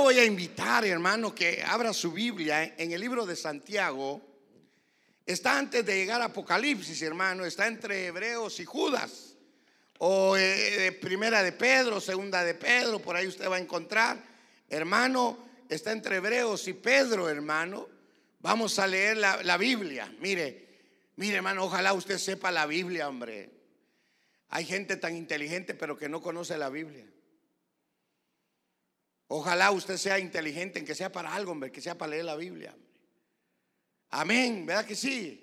voy a invitar, hermano, que abra su Biblia en el libro de Santiago. Está antes de llegar a Apocalipsis, hermano. Está entre Hebreos y Judas. O eh, primera de Pedro, segunda de Pedro, por ahí usted va a encontrar. Hermano, está entre Hebreos y Pedro, hermano. Vamos a leer la, la Biblia. Mire, mire, hermano, ojalá usted sepa la Biblia, hombre. Hay gente tan inteligente, pero que no conoce la Biblia. Ojalá usted sea inteligente en que sea para algo, hombre, que sea para leer la Biblia. Amén, ¿verdad que sí?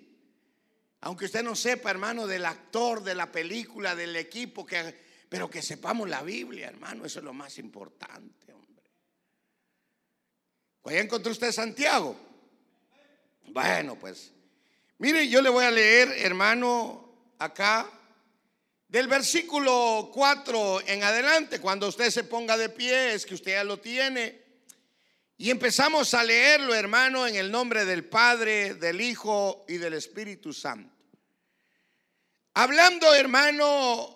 Aunque usted no sepa, hermano, del actor, de la película, del equipo, que, pero que sepamos la Biblia, hermano, eso es lo más importante, hombre. ¿Ya encontró usted Santiago? Bueno, pues, mire, yo le voy a leer, hermano, acá del versículo 4 en adelante, cuando usted se ponga de pie, es que usted ya lo tiene. Y empezamos a leerlo, hermano, en el nombre del Padre, del Hijo y del Espíritu Santo. Hablando, hermano,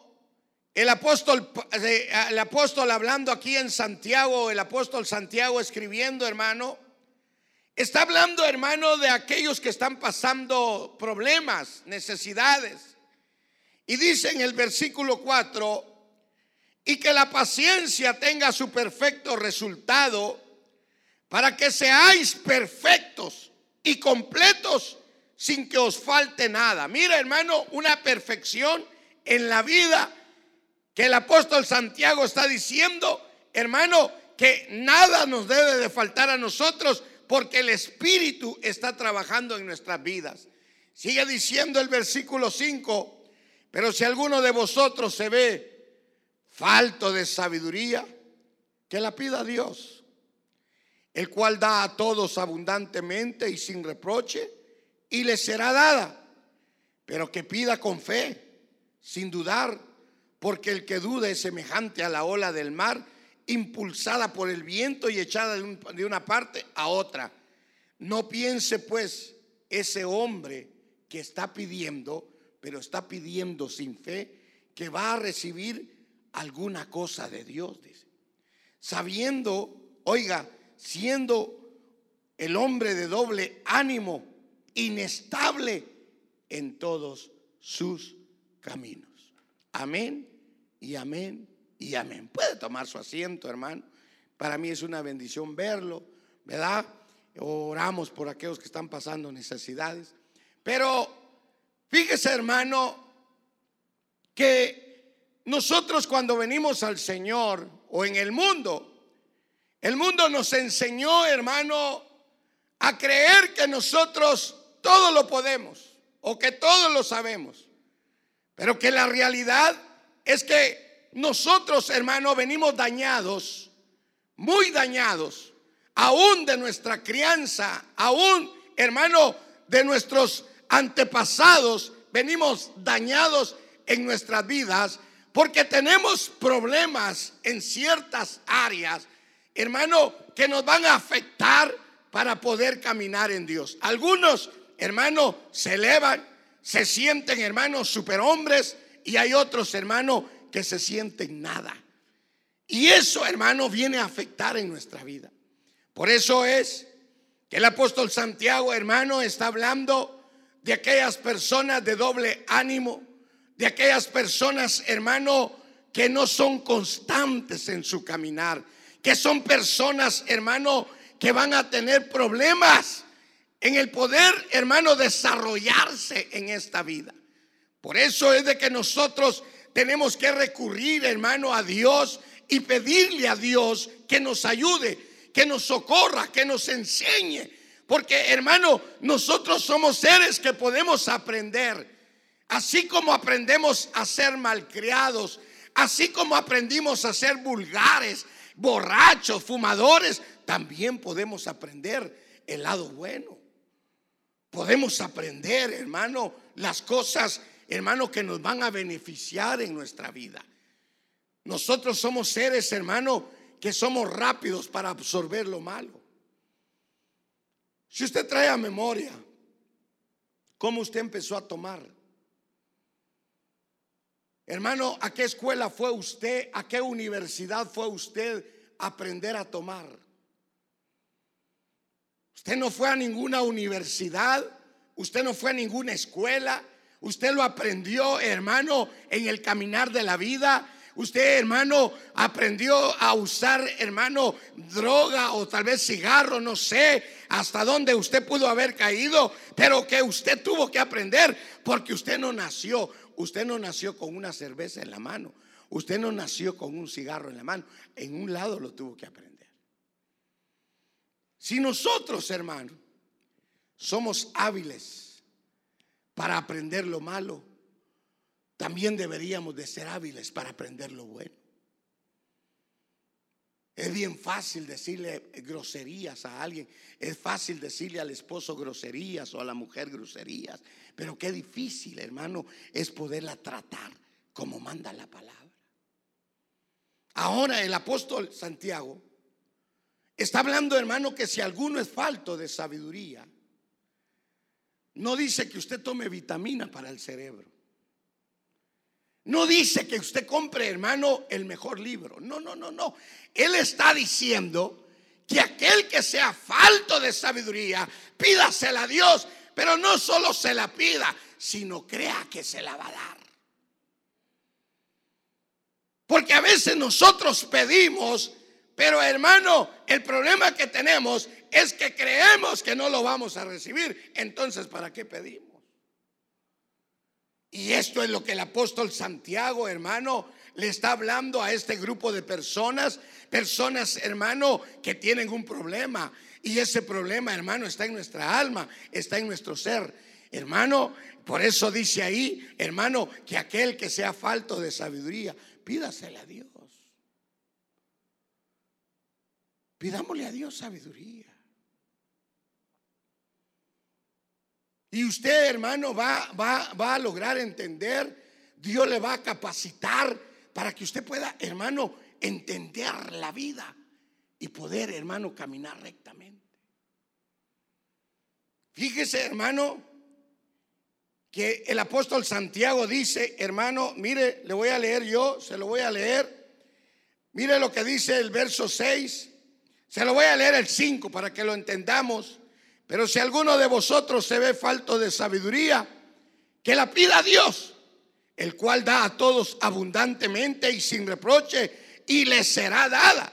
el apóstol, eh, el apóstol hablando aquí en Santiago, el apóstol Santiago escribiendo, hermano, está hablando, hermano, de aquellos que están pasando problemas, necesidades. Y dice en el versículo 4, y que la paciencia tenga su perfecto resultado para que seáis perfectos y completos sin que os falte nada. Mira hermano, una perfección en la vida que el apóstol Santiago está diciendo, hermano, que nada nos debe de faltar a nosotros porque el Espíritu está trabajando en nuestras vidas. Sigue diciendo el versículo 5, pero si alguno de vosotros se ve falto de sabiduría, que la pida a Dios, el cual da a todos abundantemente y sin reproche, y le será dada. Pero que pida con fe, sin dudar, porque el que duda es semejante a la ola del mar, impulsada por el viento y echada de una parte a otra. No piense pues ese hombre que está pidiendo pero está pidiendo sin fe que va a recibir alguna cosa de Dios, dice. Sabiendo, oiga, siendo el hombre de doble ánimo, inestable en todos sus caminos. Amén y amén y amén. Puede tomar su asiento, hermano. Para mí es una bendición verlo, ¿verdad? Oramos por aquellos que están pasando necesidades. Pero Fíjese, hermano, que nosotros cuando venimos al Señor o en el mundo, el mundo nos enseñó, hermano, a creer que nosotros todo lo podemos o que todo lo sabemos. Pero que la realidad es que nosotros, hermano, venimos dañados, muy dañados, aún de nuestra crianza, aún, hermano, de nuestros antepasados venimos dañados en nuestras vidas porque tenemos problemas en ciertas áreas, hermano, que nos van a afectar para poder caminar en Dios. Algunos, hermano, se elevan, se sienten, hermanos, superhombres y hay otros, hermano, que se sienten nada. Y eso, hermano, viene a afectar en nuestra vida. Por eso es que el apóstol Santiago, hermano, está hablando de aquellas personas de doble ánimo, de aquellas personas, hermano, que no son constantes en su caminar, que son personas, hermano, que van a tener problemas en el poder, hermano, desarrollarse en esta vida. Por eso es de que nosotros tenemos que recurrir, hermano, a Dios y pedirle a Dios que nos ayude, que nos socorra, que nos enseñe, porque hermano, nosotros somos seres que podemos aprender. Así como aprendemos a ser malcriados, así como aprendimos a ser vulgares, borrachos, fumadores, también podemos aprender el lado bueno. Podemos aprender, hermano, las cosas, hermano, que nos van a beneficiar en nuestra vida. Nosotros somos seres, hermano, que somos rápidos para absorber lo malo. Si usted trae a memoria cómo usted empezó a tomar, hermano, ¿a qué escuela fue usted? ¿A qué universidad fue usted a aprender a tomar? Usted no fue a ninguna universidad, usted no fue a ninguna escuela, usted lo aprendió, hermano, en el caminar de la vida. Usted, hermano, aprendió a usar, hermano, droga o tal vez cigarro, no sé hasta dónde usted pudo haber caído, pero que usted tuvo que aprender porque usted no nació, usted no nació con una cerveza en la mano, usted no nació con un cigarro en la mano, en un lado lo tuvo que aprender. Si nosotros, hermano, somos hábiles para aprender lo malo, también deberíamos de ser hábiles para aprender lo bueno. Es bien fácil decirle groserías a alguien, es fácil decirle al esposo groserías o a la mujer groserías, pero qué difícil, hermano, es poderla tratar como manda la palabra. Ahora el apóstol Santiago está hablando, hermano, que si alguno es falto de sabiduría, no dice que usted tome vitamina para el cerebro. No dice que usted compre, hermano, el mejor libro. No, no, no, no. Él está diciendo que aquel que sea falto de sabiduría, pídasela a Dios, pero no solo se la pida, sino crea que se la va a dar. Porque a veces nosotros pedimos, pero hermano, el problema que tenemos es que creemos que no lo vamos a recibir. Entonces, ¿para qué pedimos? Y esto es lo que el apóstol Santiago, hermano, le está hablando a este grupo de personas, personas, hermano, que tienen un problema. Y ese problema, hermano, está en nuestra alma, está en nuestro ser. Hermano, por eso dice ahí, hermano, que aquel que sea falto de sabiduría, pídasela a Dios. Pidámosle a Dios sabiduría. Y usted, hermano, va, va, va a lograr entender, Dios le va a capacitar para que usted pueda, hermano, entender la vida y poder, hermano, caminar rectamente. Fíjese, hermano, que el apóstol Santiago dice, hermano, mire, le voy a leer yo, se lo voy a leer. Mire lo que dice el verso 6. Se lo voy a leer el 5 para que lo entendamos. Pero si alguno de vosotros se ve falto de sabiduría, que la pida a Dios, el cual da a todos abundantemente y sin reproche, y le será dada.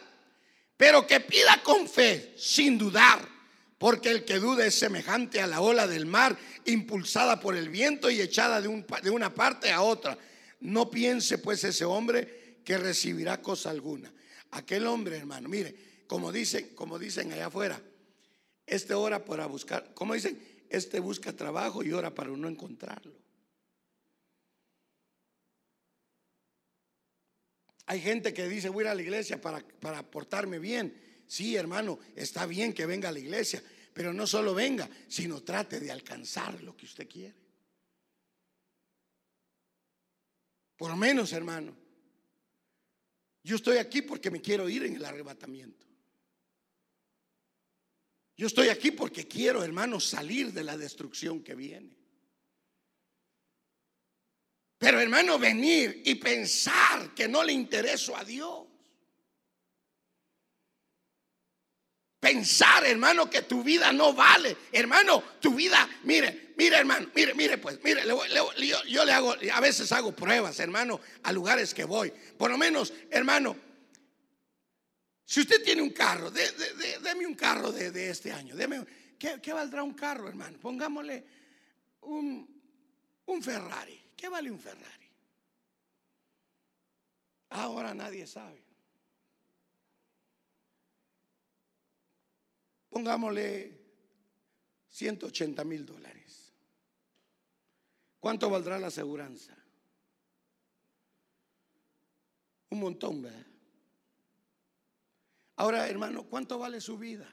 Pero que pida con fe, sin dudar, porque el que duda es semejante a la ola del mar, impulsada por el viento y echada de, una parte a otra. No piense pues ese hombre que recibirá cosa alguna. Aquel hombre, hermano, mire, como dicen, como dicen allá afuera, este ora para buscar, ¿cómo dicen? Este busca trabajo y ora para no encontrarlo. Hay gente que dice, voy a ir a la iglesia para, para portarme bien. Sí, hermano, está bien que venga a la iglesia, pero no solo venga, sino trate de alcanzar lo que usted quiere. Por menos, hermano, yo estoy aquí porque me quiero ir en el arrebatamiento. Yo estoy aquí porque quiero, hermano, salir de la destrucción que viene. Pero, hermano, venir y pensar que no le intereso a Dios. Pensar, hermano, que tu vida no vale. Hermano, tu vida, mire, mire, hermano, mire, mire, pues, mire, yo, le hago, a veces hago pruebas, hermano, a lugares que voy. Por lo menos, hermano, si usted tiene un carro, deme un carro de, este año. ¿qué, valdrá un carro, hermano? Pongámosle un, un Ferrari. ¿Qué vale un Ferrari? Ahora nadie sabe. Pongámosle 180 mil dólares. ¿Cuánto valdrá la aseguranza? Un montón, ¿verdad? Ahora, hermano, ¿cuánto vale su vida?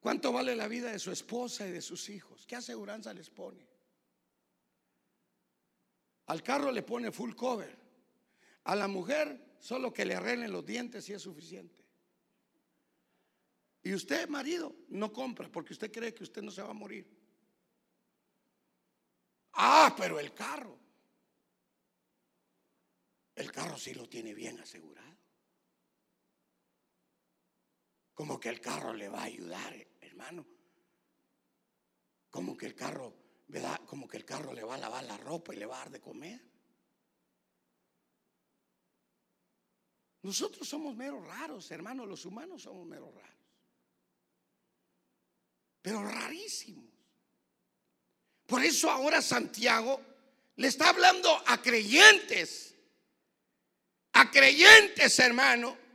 ¿Cuánto vale la vida de su esposa y de sus hijos? ¿Qué aseguranza les pone? Al carro le pone full cover. A la mujer solo que le arreglen los dientes y es suficiente. Y usted, marido, no compra porque usted cree que usted no se va a morir. Ah, pero el carro. El carro sí lo tiene bien asegurado. Como que el carro le va a ayudar, hermano. Como que el carro. Como que el carro le va a lavar la ropa y le va a dar de comer. Nosotros somos meros raros, hermano, los humanos somos meros raros. Pero rarísimos. Por eso ahora Santiago le está hablando a creyentes, a creyentes, hermano,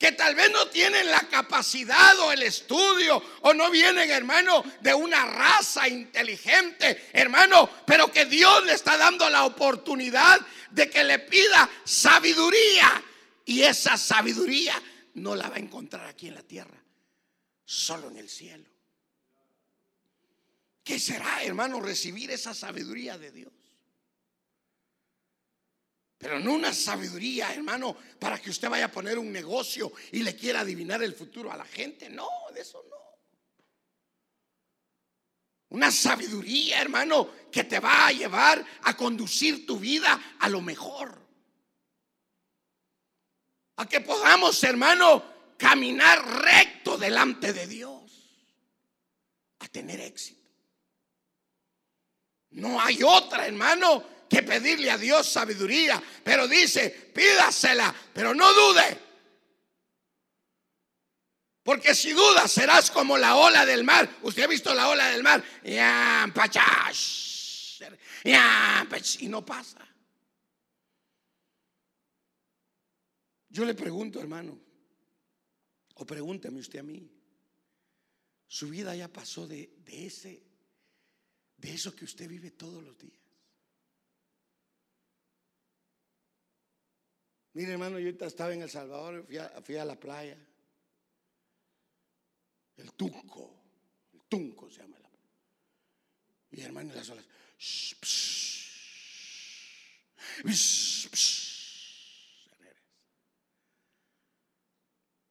que tal vez no tienen la capacidad o el estudio o no vienen, hermano, de una raza inteligente, hermano, pero que Dios le está dando la oportunidad de que le pida sabiduría. Y esa sabiduría no la va a encontrar aquí en la tierra, solo en el cielo. ¿Qué será, hermano, recibir esa sabiduría de Dios? Pero no una sabiduría, hermano, para que usted vaya a poner un negocio y le quiera adivinar el futuro a la gente. No, de eso no. Una sabiduría, hermano, que te va a llevar a conducir tu vida a lo mejor. A que podamos, hermano, caminar recto delante de Dios. A tener éxito. No hay otra, hermano, que pedirle a Dios sabiduría, pero dice, pídasela, pero no dude. Porque si dudas serás como la ola del mar. Usted ha visto la ola del mar. Y no pasa. Yo le pregunto, hermano, o pregúnteme usted a mí, su vida ya pasó de, de ese, de eso que usted vive todos los días. Mire, hermano, yo estaba en El Salvador, fui a, la playa. El Tunco, el Tunco se llama la playa. Y hermano, las olas.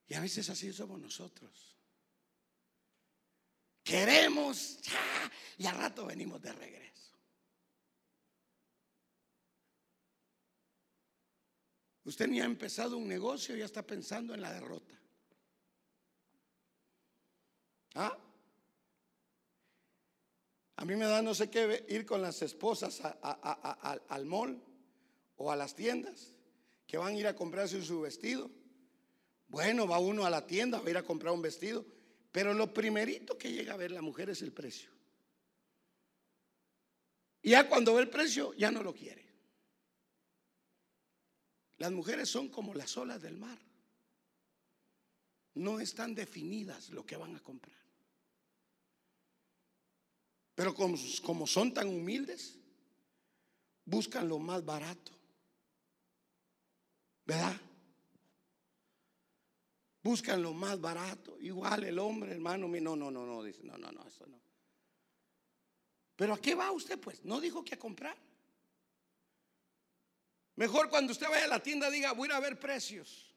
y a veces así somos nosotros. Queremos y al rato venimos de regreso. Usted ni ha empezado un negocio y ya está pensando en la derrota. ¿Ah? A mí me da no sé qué ir con las esposas al mall o a las tiendas que van a ir a comprarse su vestido. Bueno, va uno a la tienda, va a ir a comprar un vestido, pero lo primerito que llega a ver la mujer es el precio. Y ya cuando ve el precio, ya no lo quiere. Las mujeres son como las olas del mar. No están definidas lo que van a comprar. Pero como, son tan humildes, buscan lo más barato. ¿Verdad? Buscan lo más barato. Igual el hombre, hermano, no, no, no, no, dice, no, no, no, eso no. Pero ¿a qué va usted pues? No dijo que a comprar. Mejor cuando usted vaya a la tienda diga, voy a ir a ver precios.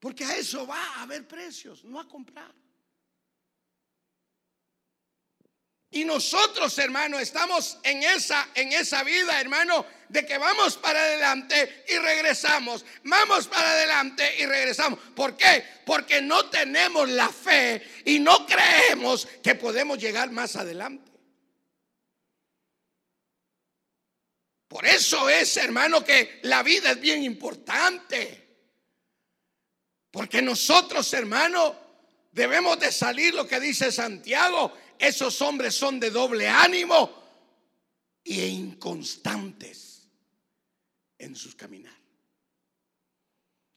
Porque a eso va a ver precios, no a comprar. Y nosotros, hermano, estamos en esa en esa vida, hermano, de que vamos para adelante y regresamos. Vamos para adelante y regresamos. ¿Por qué? Porque no tenemos la fe y no creemos que podemos llegar más adelante. Por eso es, hermano, que la vida es bien importante. Porque nosotros, hermano, debemos de salir lo que dice Santiago. Esos hombres son de doble ánimo e inconstantes en sus caminar.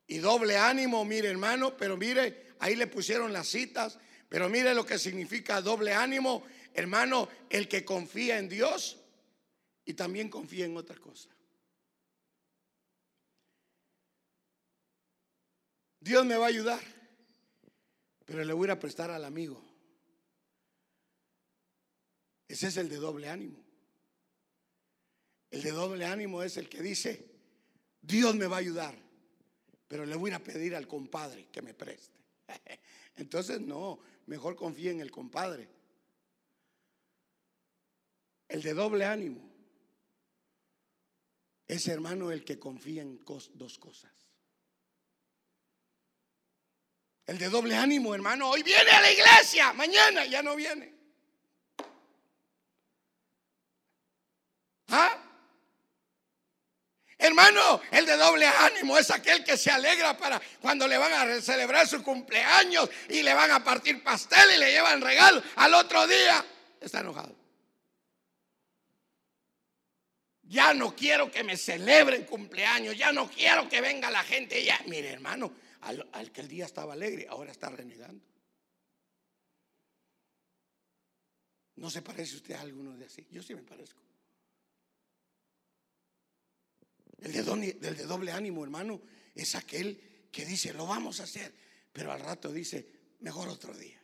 Y doble ánimo, mire hermano, pero mire, ahí le pusieron las citas, pero mire lo que significa doble ánimo, hermano, el que confía en Dios y también confía en otra cosa. Dios me va a ayudar, pero le voy a prestar al amigo. Ese es el de doble ánimo. El de doble ánimo es el que dice, Dios me va a ayudar, pero le voy a pedir al compadre que me preste. Entonces no, mejor confía en el compadre. El de doble ánimo es hermano el que confía en dos cosas. El de doble ánimo, hermano, hoy viene a la iglesia, mañana ya no viene. ¿Ah? Hermano, el de doble ánimo es aquel que se alegra para cuando le van a celebrar su cumpleaños y le van a partir pastel y le llevan regalo al otro día. Está enojado. Ya no quiero que me celebren cumpleaños, ya no quiero que venga la gente. Ya, mire, hermano, al, que el día estaba alegre, ahora está renegando. ¿No se parece usted a alguno de así? Yo sí me parezco. El de doble ánimo, hermano, es aquel que dice, lo vamos a hacer, pero al rato dice, mejor otro día.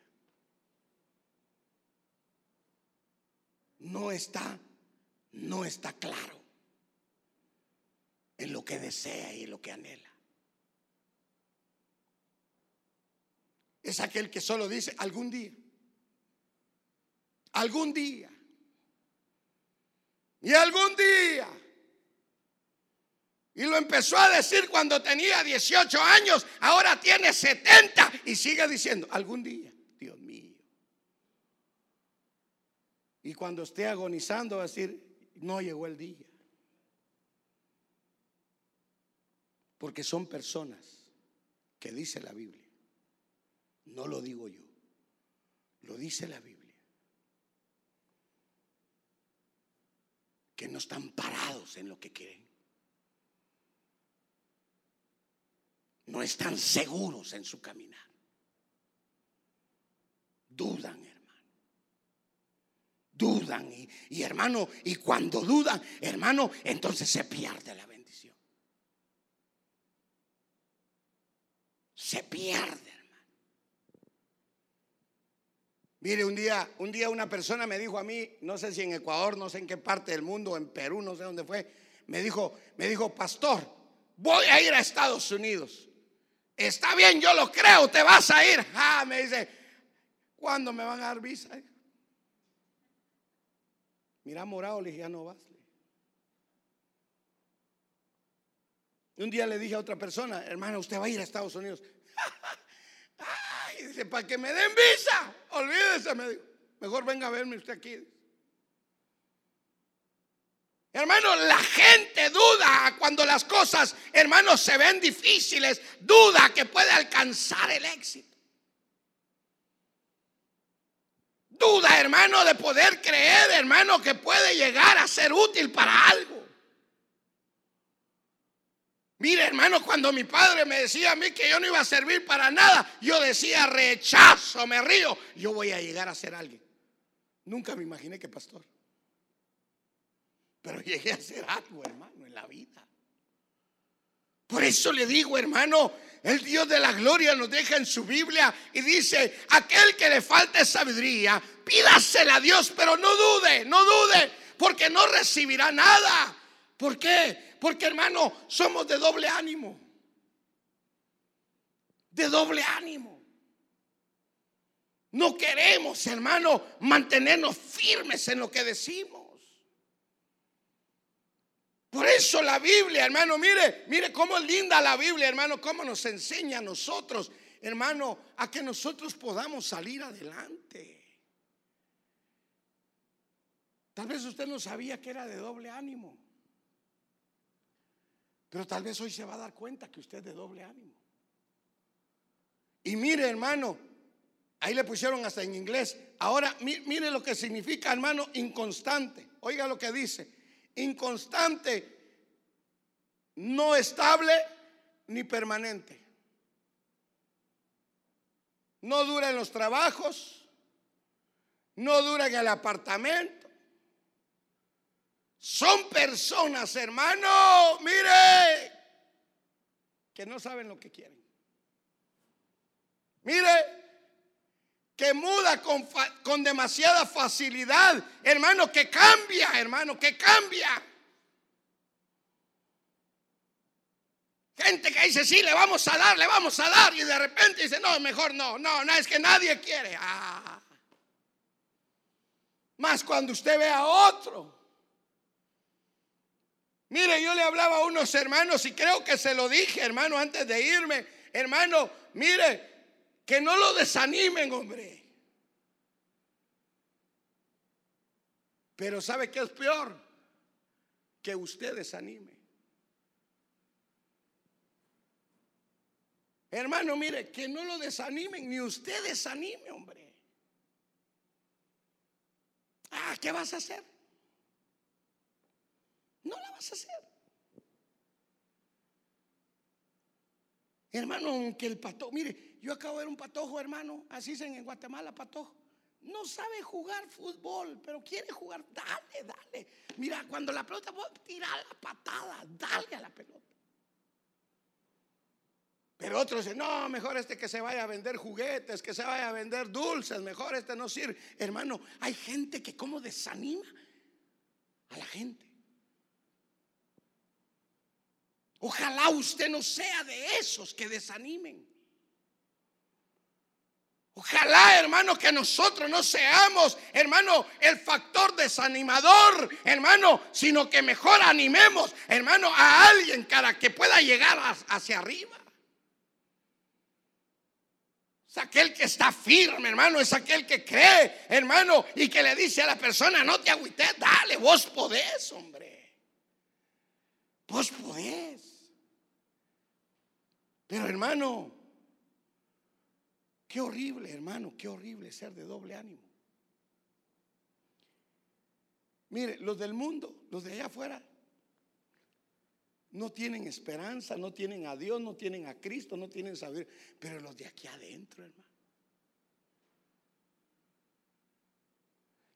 No está, no está claro en lo que desea y en lo que anhela. Es aquel que solo dice, algún día, algún día, y algún día. Y lo empezó a decir cuando tenía 18 años, ahora tiene 70 y sigue diciendo, algún día, Dios mío. Y cuando esté agonizando va a decir, no llegó el día. Porque son personas que dice la Biblia. No lo digo yo, lo dice la Biblia. Que no están parados en lo que quieren. no están seguros en su caminar. Dudan, hermano. Dudan y, hermano, y cuando dudan, hermano, entonces se pierde la bendición. Se pierde, hermano. Mire, un día, un día una persona me dijo a mí, no sé si en Ecuador, no sé en qué parte del mundo, en Perú, no sé dónde fue, me dijo, me dijo, pastor, voy a ir a Estados Unidos. Está bien, yo lo creo, te vas a ir. Ah, me dice, ¿cuándo me van a dar visa? Mira, morado, le dije, ya no vas. un día le dije a otra persona, hermana, usted va a ir a Estados Unidos. Ay, dice, para que me den visa, olvídese. Mejor venga a verme usted aquí. Hermano, la gente duda cuando las cosas, hermanos, se ven difíciles, duda que puede alcanzar el éxito. Duda, hermano, de poder creer, hermano, que puede llegar a ser útil para algo. Mire, hermano, cuando mi padre me decía a mí que yo no iba a servir para nada, yo decía, rechazo, me río, yo voy a llegar a ser alguien. Nunca me imaginé que pastor. Pero llegué a ser algo, hermano, en la vida. Por eso le digo, hermano, el Dios de la gloria nos deja en su Biblia y dice, aquel que le falte sabiduría, pídasela a Dios, pero no dude, no dude, porque no recibirá nada. ¿Por qué? Porque, hermano, somos de doble ánimo. De doble ánimo. No queremos, hermano, mantenernos firmes en lo que decimos. Por eso la Biblia, hermano, mire, mire cómo es linda la Biblia, hermano, cómo nos enseña a nosotros, hermano, a que nosotros podamos salir adelante. Tal vez usted no sabía que era de doble ánimo, pero tal vez hoy se va a dar cuenta que usted es de doble ánimo. Y mire, hermano, ahí le pusieron hasta en inglés. Ahora, mire lo que significa, hermano, inconstante. Oiga lo que dice inconstante, no estable ni permanente. No dura en los trabajos, no dura en el apartamento. Son personas, hermano, mire, que no saben lo que quieren. Mire, que muda con, con demasiada facilidad, hermano, que cambia, hermano, que cambia. Gente que dice, sí, le vamos a dar, le vamos a dar, y de repente dice, no, mejor no, no, no, es que nadie quiere. Ah. Más cuando usted ve a otro. Mire, yo le hablaba a unos hermanos y creo que se lo dije, hermano, antes de irme. Hermano, mire, que no lo desanimen, hombre. Pero ¿sabe qué es peor? Que usted desanime. Hermano, mire, que no lo desanimen, ni usted desanime, hombre. Ah, ¿qué vas a hacer? No la vas a hacer. Hermano, aunque el patojo, mire, yo acabo de ver un patojo, hermano, así dicen en Guatemala, patojo. No sabe jugar fútbol, pero quiere jugar. Dale, dale. Mira, cuando la pelota, tirar la patada, dale a la pelota. Pero otros dicen, no, mejor este que se vaya a vender juguetes, que se vaya a vender dulces, mejor este no sirve. Hermano, hay gente que como desanima a la gente. Ojalá usted no sea de esos que desanimen. Ojalá, hermano, que nosotros no seamos, hermano, el factor desanimador, hermano, sino que mejor animemos, hermano, a alguien para que pueda llegar hacia arriba. Es aquel que está firme, hermano. Es aquel que cree, hermano. Y que le dice a la persona, no te agüites, dale, vos podés, hombre. Vos podés. Pero hermano, qué horrible, hermano, qué horrible ser de doble ánimo. Mire, los del mundo, los de allá afuera, no tienen esperanza, no tienen a Dios, no tienen a Cristo, no tienen saber. Pero los de aquí adentro, hermano.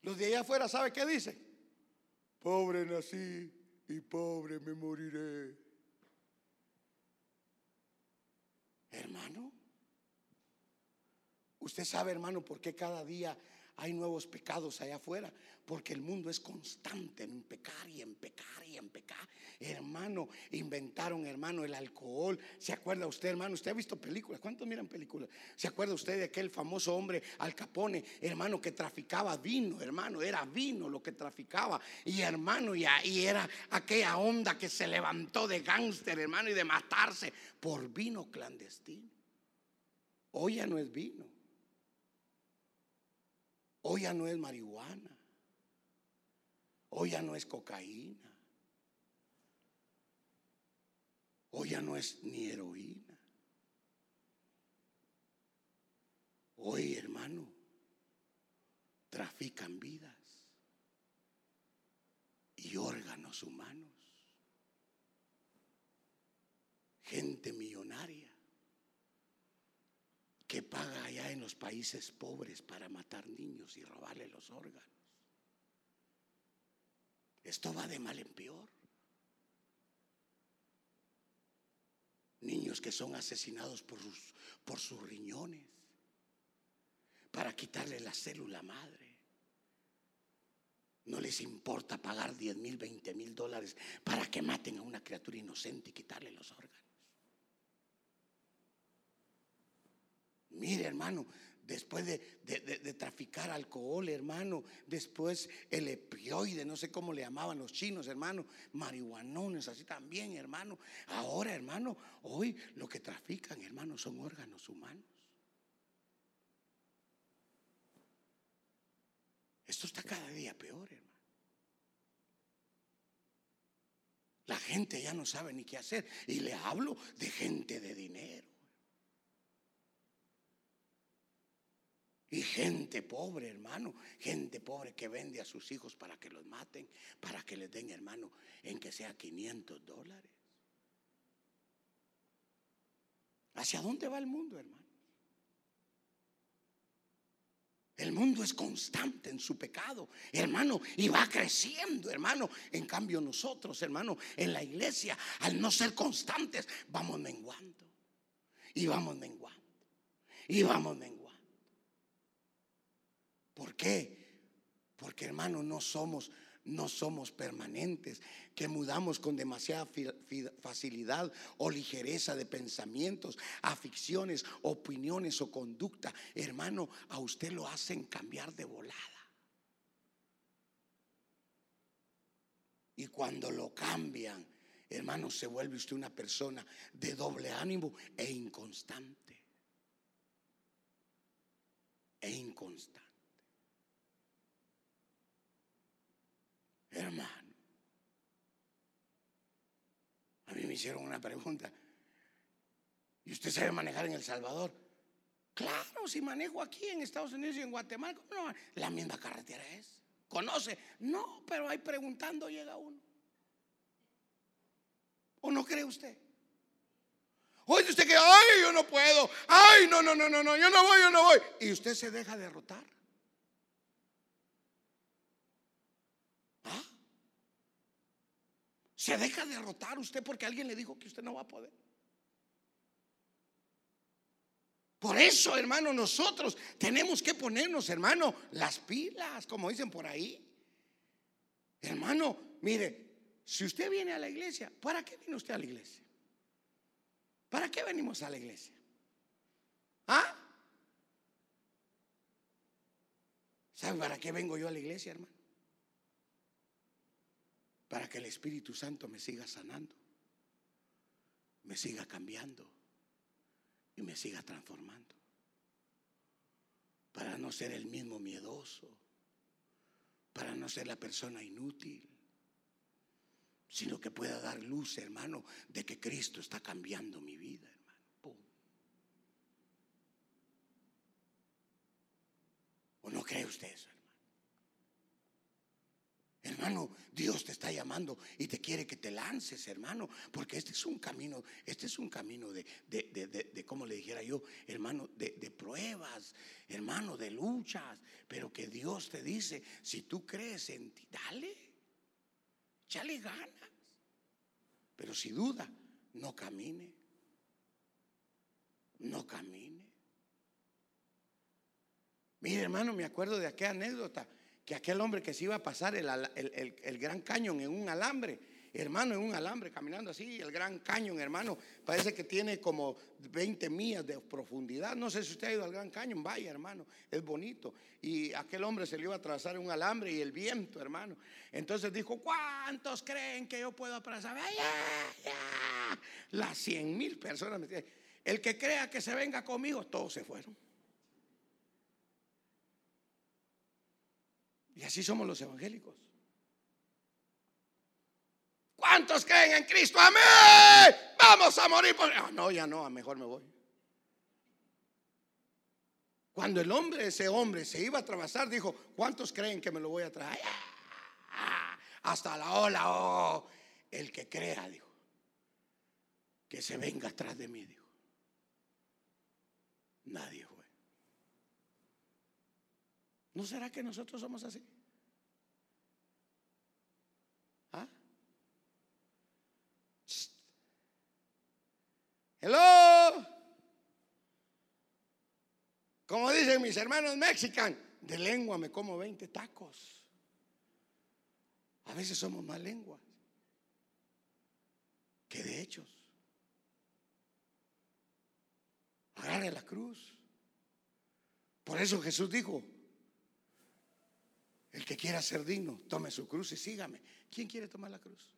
Los de allá afuera, ¿sabe qué dice? Pobre nací y pobre me moriré. Hermano, usted sabe, hermano, por qué cada día hay nuevos pecados allá afuera, porque el mundo es constante en pecar y en pecar y en pecar. Hermano, inventaron, hermano, el alcohol. ¿Se acuerda usted, hermano? Usted ha visto películas. ¿Cuántos miran películas? ¿Se acuerda usted de aquel famoso hombre Al Capone, hermano, que traficaba vino, hermano? Era vino lo que traficaba. Y hermano, y ahí era aquella onda que se levantó de gángster, hermano, y de matarse por vino clandestino. Hoy ya no es vino. Hoy ya no es marihuana. Hoy ya no es cocaína. Hoy ya no es ni heroína. Hoy, hermano, trafican vidas y órganos humanos. Gente millonaria que paga allá en los países pobres para matar niños y robarle los órganos. Esto va de mal en peor. Niños que son asesinados por sus, por sus riñones para quitarle la célula madre. No les importa pagar 10 mil, 20 mil dólares para que maten a una criatura inocente y quitarle los órganos. Mire, hermano, después de, traficar alcohol, hermano, después el epioide, no sé cómo le llamaban los chinos, hermano, marihuanones, así también, hermano. Ahora, hermano, hoy lo que trafican, hermano, son órganos humanos. Esto está cada día peor, hermano. La gente ya no sabe ni qué hacer. Y le hablo de gente de dinero. Y gente pobre, hermano, gente pobre que vende a sus hijos para que los maten, para que les den, hermano, en que sea 500 dólares. ¿Hacia dónde va el mundo, hermano? El mundo es constante en su pecado, hermano, y va creciendo, hermano. En cambio nosotros, hermano, en la iglesia, al no ser constantes, vamos menguando. Y vamos menguando. Y vamos menguando. ¿Por qué? Porque hermano, no somos no somos permanentes, que mudamos con demasiada facilidad o ligereza de pensamientos, aficiones, opiniones o conducta. Hermano, a usted lo hacen cambiar de volada. Y cuando lo cambian, hermano, se vuelve usted una persona de doble ánimo e inconstante. e inconstante. A mí me hicieron una pregunta. ¿Y usted sabe manejar en El Salvador? Claro, si manejo aquí en Estados Unidos y en Guatemala, ¿cómo no? La misma carretera es. ¿Conoce? No, pero ahí preguntando llega uno. ¿O no cree usted? Oye, usted que, ay, yo no puedo, ay, no, no, no, no, no, yo no voy, yo no voy. Y usted se deja derrotar. ¿Ah? Se deja derrotar usted porque alguien le dijo que usted no va a poder. Por eso, hermano, nosotros tenemos que ponernos, hermano, las pilas, como dicen por ahí. Hermano, mire, si usted viene a la iglesia, ¿para qué viene usted a la iglesia? ¿Para qué venimos a la iglesia? ¿Ah? ¿Sabe para qué vengo yo a la iglesia, hermano? Para que el Espíritu Santo me siga sanando, me siga cambiando y me siga transformando. Para no ser el mismo miedoso, para no ser la persona inútil, sino que pueda dar luz, hermano, de que Cristo está cambiando mi vida, hermano. ¿O no cree usted eso? Hermano, Dios te está llamando y te quiere que te lances, hermano, porque este es un camino, este es un camino de, de, de, como le dijera yo, hermano, de, pruebas, hermano, de luchas, pero que Dios te dice, si tú crees en ti, dale, ya le ganas. Pero si duda, no camine, no camine. Mire, hermano, me acuerdo de aquella anécdota que aquel hombre que se iba a pasar el, gran cañón en un alambre, hermano, en un alambre, caminando así, el gran cañón, hermano, parece que tiene como 20 millas de profundidad. No sé si usted ha ido al gran cañón, vaya, hermano, es bonito. Y aquel hombre se le iba a atravesar un alambre y el viento, hermano. Entonces dijo, ¿cuántos creen que yo puedo atravesar? Las 100 mil personas. El que crea que se venga conmigo, todos se fueron. Y así somos los evangélicos. ¿Cuántos creen en Cristo? Amén. Vamos a morir. Por... Ah, no, ya no, mejor me voy. Cuando el hombre, ese hombre, se iba a atravesar, dijo, ¿cuántos creen que me lo voy a traer? Ah, hasta la ola, oh, el que crea, dijo, que se venga atrás de mí, dijo. Nadie. ¿No será que nosotros somos así? ¿Ah? Hello. Como dicen mis hermanos mexicanos, de lengua me como 20 tacos. A veces somos más lenguas que de hechos. Agarre la cruz. Por eso Jesús dijo, el que quiera ser digno, tome su cruz y sígame. ¿Quién quiere tomar la cruz?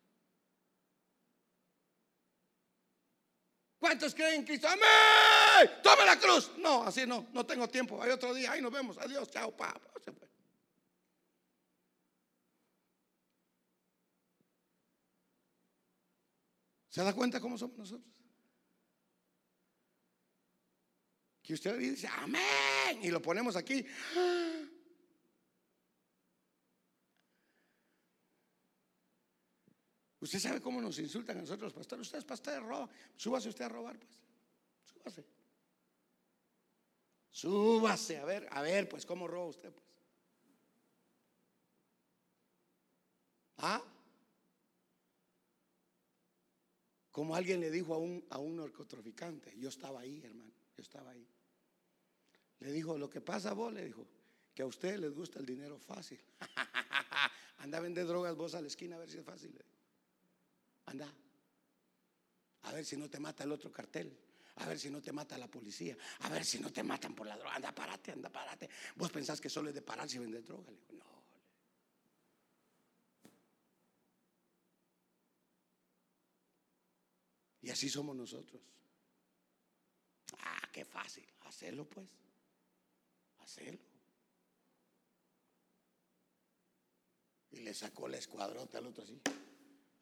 ¿Cuántos creen en Cristo? ¡Amén! ¡Tome la cruz! No, así no, no tengo tiempo. Hay otro día, ahí nos vemos. Adiós, chao, pa. Se da cuenta cómo somos nosotros? Que usted dice, amén, y lo ponemos aquí. Usted sabe cómo nos insultan a nosotros, pastor. Usted es pastor, roba. Súbase usted a robar, pues. Súbase. Súbase, a ver, a ver, pues, ¿cómo roba usted, pues? ¿Ah? Como alguien le dijo a un, a un narcotraficante, yo estaba ahí, hermano, yo estaba ahí. Le dijo, lo que pasa vos, le dijo, que a ustedes les gusta el dinero fácil. Anda a vender drogas vos a la esquina a ver si es fácil. Anda. A ver si no te mata el otro cartel. A ver si no te mata la policía. A ver si no te matan por la droga. Anda, parate, anda, parate. Vos pensás que solo es de pararse y vender droga. Le digo, no. Y así somos nosotros. Ah, qué fácil. Hacerlo pues. hacelo. Y le sacó la escuadrota al otro así.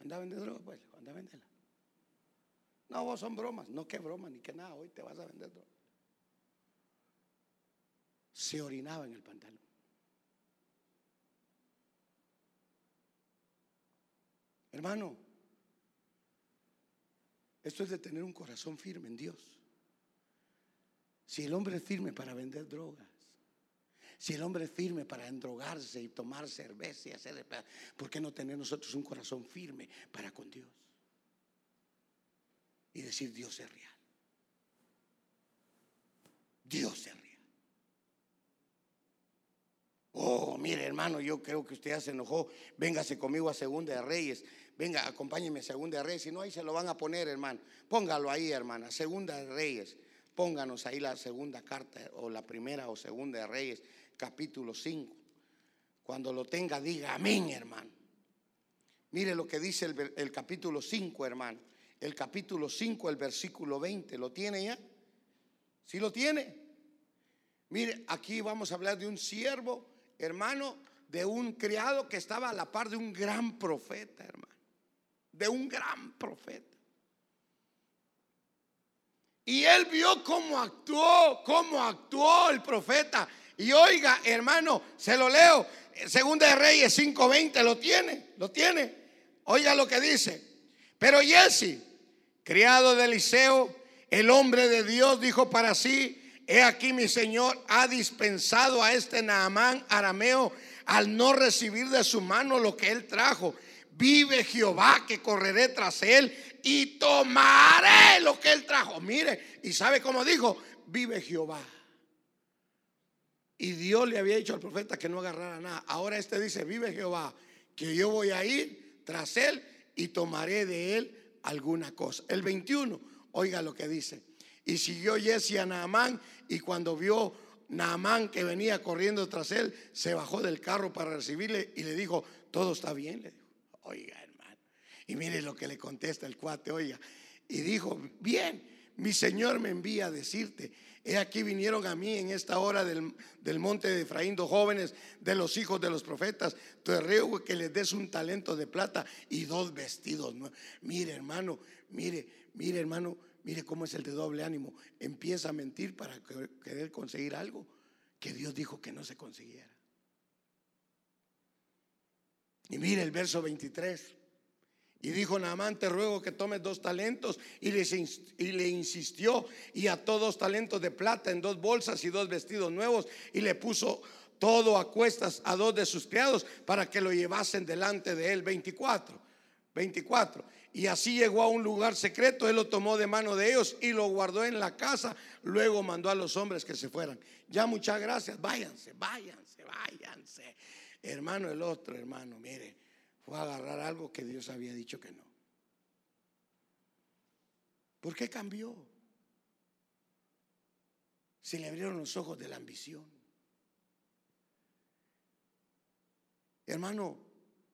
Anda a vender droga, pues, anda a venderla. No, vos son bromas. No, que broma, ni que nada. Hoy te vas a vender droga. Se orinaba en el pantalón. Hermano, esto es de tener un corazón firme en Dios. Si el hombre es firme para vender drogas, si el hombre es firme para endrogarse y tomar cerveza y hacer, ¿por qué no tener nosotros un corazón firme para con Dios? Y decir Dios es real. Dios es real. Oh, mire hermano, yo creo que usted ya se enojó. Véngase conmigo a Segunda de Reyes. Venga, acompáñeme a Segunda de Reyes. Si no, ahí se lo van a poner, hermano. Póngalo ahí, hermana. Segunda de Reyes. Pónganos ahí la segunda carta o la primera o segunda de Reyes, capítulo 5. Cuando lo tenga, diga amén, hermano. Mire lo que dice el, el capítulo 5, hermano. El capítulo 5, el versículo 20. ¿Lo tiene ya? ¿Sí lo tiene? Mire, aquí vamos a hablar de un siervo, hermano, de un criado que estaba a la par de un gran profeta, hermano. De un gran profeta. Y él vio cómo actuó, cómo actuó el profeta. Y oiga, hermano, se lo leo. Segunda de Reyes 5:20, lo tiene, lo tiene. Oiga lo que dice. Pero Jesse, criado de Eliseo, el hombre de Dios, dijo para sí: He aquí mi Señor ha dispensado a este Naamán arameo al no recibir de su mano lo que él trajo. Vive Jehová que correré tras él y tomaré lo que él trajo. Mire, y sabe cómo dijo, vive Jehová. Y Dios le había dicho al profeta que no agarrara nada. Ahora este dice, vive Jehová, que yo voy a ir tras él y tomaré de él alguna cosa. El 21, oiga lo que dice. Y siguió Jesse a Naamán y cuando vio Naamán que venía corriendo tras él, se bajó del carro para recibirle y le dijo, todo está bien. Le dijo, oiga, y mire lo que le contesta el cuate, oiga. Y dijo, bien, mi Señor me envía a decirte, he aquí vinieron a mí en esta hora del, monte de Efraín dos jóvenes de los hijos de los profetas, te ruego que les des un talento de plata y dos vestidos. Mire hermano, mire, mire hermano, mire cómo es el de doble ánimo. Empieza a mentir para querer conseguir algo que Dios dijo que no se consiguiera. Y mire el verso 23. Y dijo Naamán, te ruego que tomes dos talentos. Y le, insistió y ató dos talentos de plata en dos bolsas y dos vestidos nuevos. Y le puso todo a cuestas a dos de sus criados para que lo llevasen delante de él. 24. 24. Y así llegó a un lugar secreto, él lo tomó de mano de ellos y lo guardó en la casa. Luego mandó a los hombres que se fueran. Ya muchas gracias, váyanse, váyanse, váyanse. Hermano, el otro hermano, mire, fue a agarrar algo que Dios había dicho que no. ¿Por qué cambió? Se le abrieron los ojos de la ambición. Hermano,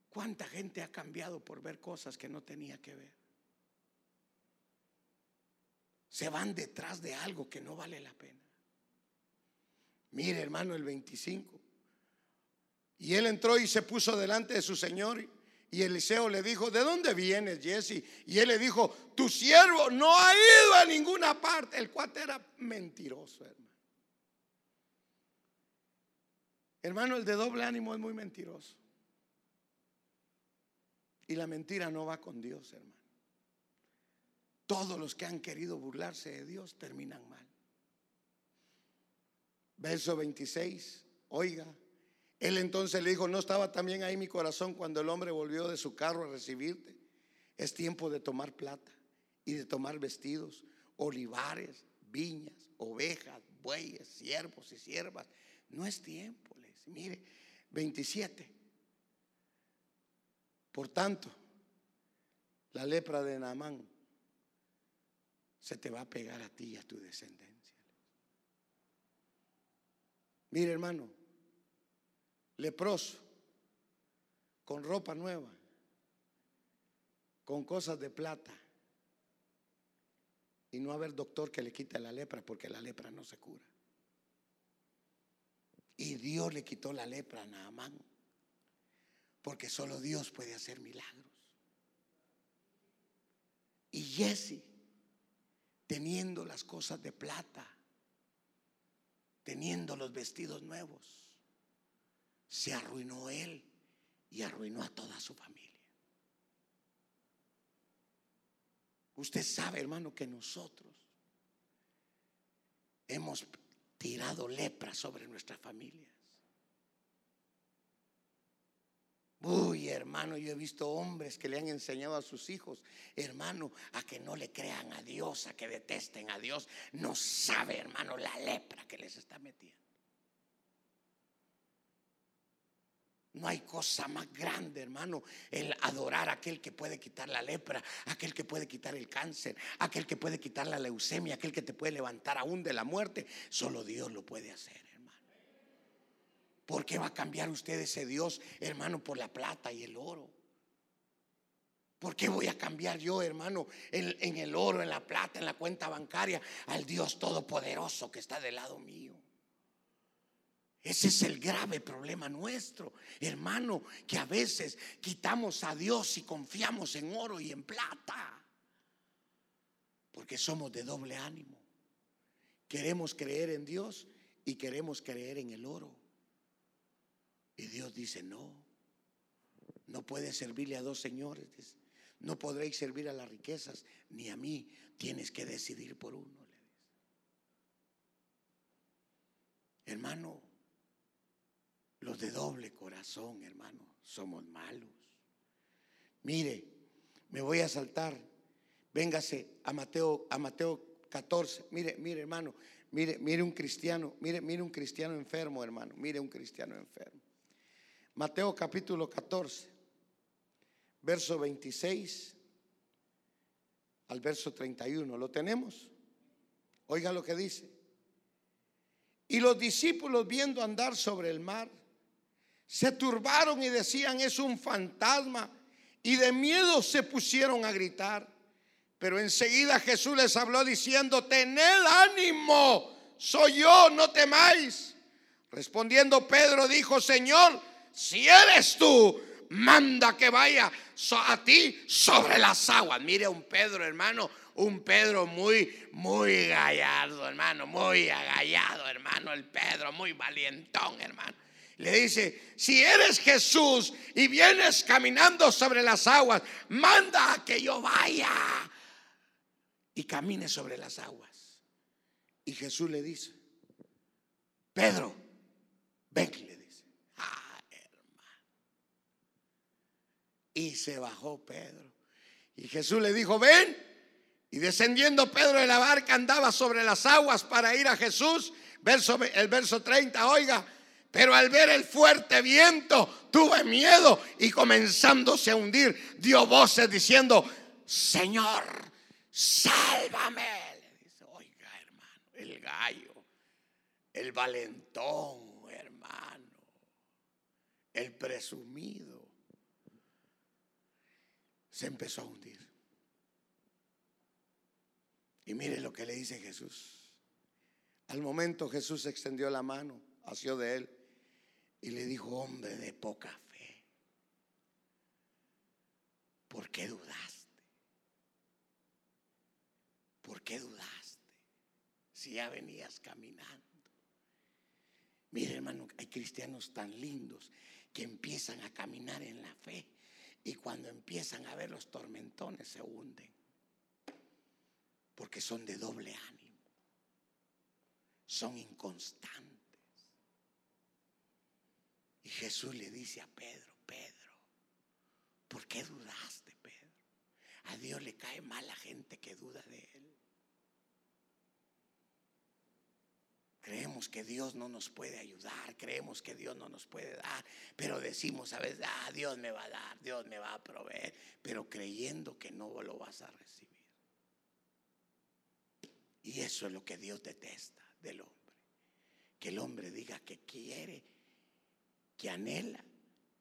¿cuánta gente ha cambiado por ver cosas que no tenía que ver? Se van detrás de algo que no vale la pena. Mire, hermano, el 25. Y él entró y se puso delante de su Señor y Eliseo le dijo, ¿de dónde vienes, Jesse? Y él le dijo, tu siervo no ha ido a ninguna parte. El cuate era mentiroso, hermano. Hermano, el de doble ánimo es muy mentiroso. Y la mentira no va con Dios, hermano. Todos los que han querido burlarse de Dios terminan mal. Verso 26, oiga, él entonces le dijo, ¿no estaba también ahí mi corazón cuando el hombre volvió de su carro a recibirte? Es tiempo de tomar plata y de tomar vestidos, olivares, viñas, ovejas, bueyes, siervos y siervas. No es tiempo, les. Mire, 27. Por tanto, la lepra de Naamán se te va a pegar a ti y a tu descendencia. Mire, hermano, leproso, con ropa nueva, con cosas de plata, y no haber doctor que le quite la lepra porque la lepra no se cura. Y Dios le quitó la lepra a Naamán. Porque solo Dios puede hacer milagros. Y Jesse, teniendo las cosas de plata, teniendo los vestidos nuevos, se arruinó él y arruinó a toda su familia. Usted sabe, hermano, que nosotros hemos tirado lepra sobre nuestras familias. Uy, hermano, yo he visto hombres que le han enseñado a sus hijos, hermano, a que no le crean a Dios, a que detesten a Dios. No sabe, hermano, la lepra que les está metiendo. No hay cosa más grande, hermano, el adorar a aquel que puede quitar la lepra, aquel que puede quitar el cáncer, aquel que puede quitar la leucemia, aquel que te puede levantar aún de la muerte. Solo Dios lo puede hacer, hermano. ¿Por qué va a cambiar usted ese Dios, hermano, por la plata y el oro? ¿Por qué voy a cambiar yo, hermano, en, el oro, en la plata, en la cuenta bancaria, al Dios todopoderoso que está del lado mío? Ese es el grave problema nuestro, hermano, que a veces quitamos a Dios y confiamos en oro y en plata, porque somos de doble ánimo. Queremos creer en Dios y queremos creer en el oro. Y Dios dice, no, no puedes servirle a dos señores, no podréis servir a las riquezas ni a mí, tienes que decidir por uno. Hermano, los de doble corazón, hermano, somos malos. Mire, me voy a saltar. Véngase a Mateo, a Mateo 14. Mire, mire, hermano, mire, mire un cristiano, mire, mire un cristiano enfermo, hermano. Mire un cristiano enfermo. Mateo capítulo 14, verso 26 al verso 31. ¿Lo tenemos? Oiga lo que dice. Y los discípulos viendo andar sobre el mar, se turbaron y decían es un fantasma y de miedo se pusieron a gritar. Pero enseguida Jesús les habló diciendo, tened ánimo, soy yo, no temáis. Respondiendo Pedro dijo, Señor, si eres tú, manda que vaya a ti sobre las aguas. Mire un Pedro, hermano, un Pedro muy, muy gallardo, hermano, muy agallado, hermano, el Pedro, muy valientón, hermano. Le dice, si eres Jesús y vienes caminando sobre las aguas, manda a que yo vaya y camine sobre las aguas. Y Jesús le dice, Pedro, ven, le dice, ah, hermano. Y se bajó Pedro. Y Jesús le dijo, ven. Y descendiendo Pedro de la barca andaba sobre las aguas para ir a Jesús. Verso, el verso 30, oiga, pero al ver el fuerte viento, tuve miedo y comenzándose a hundir, dio voces diciendo, Señor, sálvame. Le dice, oiga hermano, el gallo, el valentón, hermano, el presumido, se empezó a hundir. Y mire lo que le dice Jesús. Al momento Jesús extendió la mano, hacia de él y le dijo, hombre de poca fe, ¿por qué dudaste? ¿Por qué dudaste? Si ya venías caminando. Mire hermano, hay cristianos tan lindos que empiezan a caminar en la fe y cuando empiezan a ver los tormentones se hunden. Porque son de doble ánimo. Son inconstantes. Y Jesús le dice a Pedro, Pedro, ¿por qué dudaste, Pedro? A Dios le cae mal la gente que duda de Él. Creemos que Dios no nos puede ayudar, creemos que Dios no nos puede dar, pero decimos a veces, ah, Dios me va a dar, Dios me va a proveer, pero creyendo que no lo vas a recibir. Y eso es lo que Dios detesta del hombre. Que el hombre diga que quiere que anhela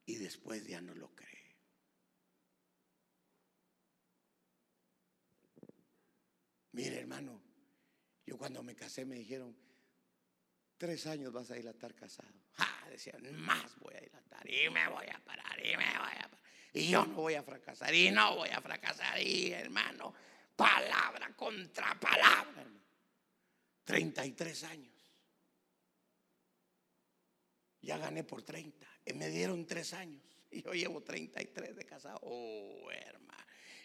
y después ya no lo cree. Mire, hermano, yo cuando me casé me dijeron, Tres años vas a estar casado. Decían, más voy a estar y me voy a parar y me voy a parar. Y yo no voy a fracasar y no voy a fracasar. Y hermano, palabra contra palabra. 33 años. Ya gané por 30. Y me dieron tres años. Y yo llevo 33 de casado. Oh, hermano.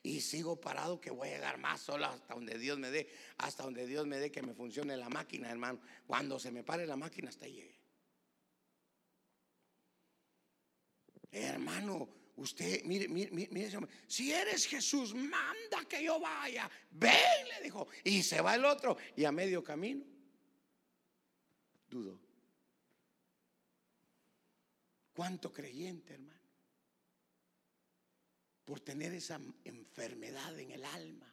Y sigo parado que voy a llegar más solo hasta donde Dios me dé. Hasta donde Dios me dé que me funcione la máquina, hermano. Cuando se me pare la máquina, hasta ahí llegue. Hermano, usted, mire, mire, mire, si eres Jesús, manda que yo vaya. Ven, le dijo. Y se va el otro. Y a medio camino, dudo. ¿Cuánto creyente, hermano? Por tener esa enfermedad en el alma.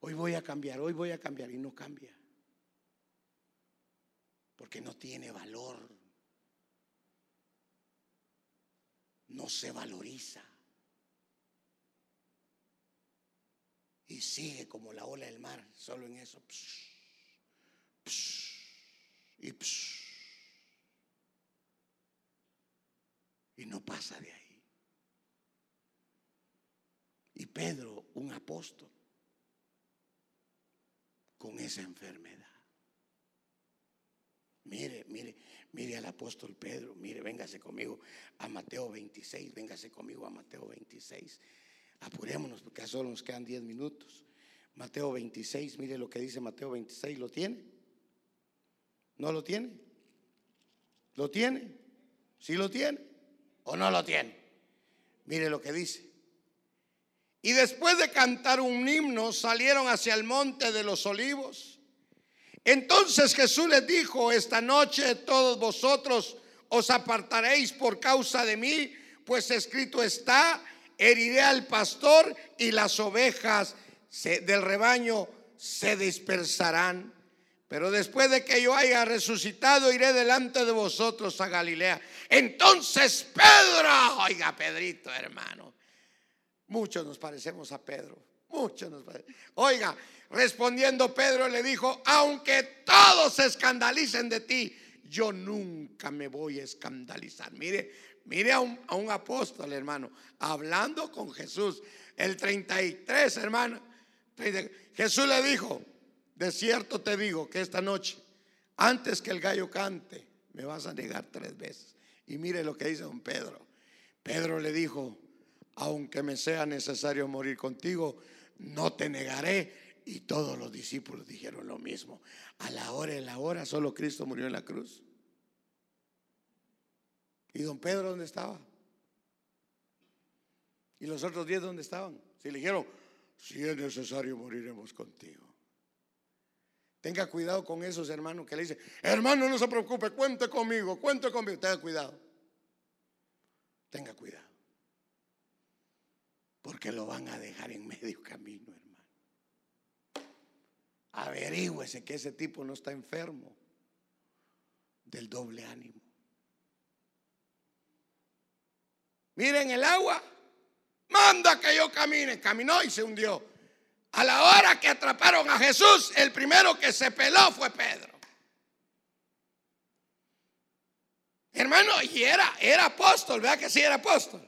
Hoy voy a cambiar, hoy voy a cambiar y no cambia. Porque no tiene valor. No se valoriza. Y sigue como la ola del mar, solo en eso. y y no pasa de ahí. Y Pedro, un apóstol, con esa enfermedad. Mire, mire, mire al apóstol Pedro, mire, véngase conmigo a Mateo 26, véngase conmigo a Mateo 26. Apurémonos porque solo nos quedan 10 minutos. Mateo 26, mire lo que dice Mateo 26, ¿lo tiene? ¿No lo tiene? ¿Lo tiene? ¿Sí lo tiene? ¿O no lo tiene? Mire lo que dice. Y después de cantar un himno salieron hacia el monte de los olivos. Entonces Jesús les dijo, esta noche todos vosotros os apartaréis por causa de mí, pues escrito está, heriré al pastor y las ovejas del rebaño se dispersarán. Pero después de que yo haya resucitado, iré delante de vosotros a Galilea. Entonces Pedro, oiga Pedrito hermano, muchos nos parecemos a Pedro, muchos nos parecemos. Oiga, respondiendo Pedro le dijo, aunque todos se escandalicen de ti, yo nunca me voy a escandalizar. Mire, mire a un, a un apóstol hermano, hablando con Jesús. El 33 hermano, Jesús le dijo, de cierto te digo que esta noche, antes que el gallo cante, me vas a negar tres veces. Y mire lo que dice don Pedro. Pedro le dijo, aunque me sea necesario morir contigo, no te negaré. Y todos los discípulos dijeron lo mismo. A la hora y la hora solo Cristo murió en la cruz. ¿Y don Pedro dónde estaba? ¿Y los otros diez dónde estaban? Si le dijeron, si es necesario moriremos contigo. Tenga cuidado con esos hermanos que le dicen, hermano, no se preocupe, cuente conmigo, cuente conmigo. Tenga cuidado. Tenga cuidado. Porque lo van a dejar en medio camino, hermano. Averígüese que ese tipo no está enfermo del doble ánimo. Miren el agua. Manda que yo camine. Caminó y se hundió. A la hora que atraparon a Jesús, el primero que se peló fue Pedro. Hermano, y era, era apóstol, ¿verdad que sí era apóstol?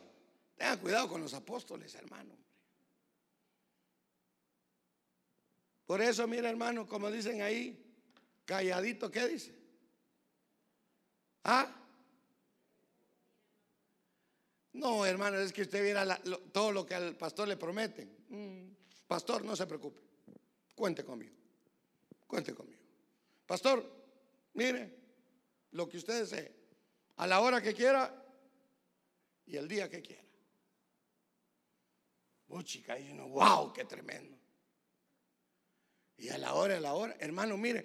Tengan cuidado con los apóstoles, hermano. Por eso, mira, hermano, como dicen ahí, calladito, ¿qué dice? ¿Ah? No, hermano, es que usted viera todo lo que al pastor le prometen. Mm. Pastor, no se preocupe. Cuente conmigo. Cuente conmigo. Pastor, mire, lo que usted desee, a la hora que quiera y el día que quiera. Oh, chica, y uno, wow, qué tremendo. Y a la hora, a la hora, hermano, mire,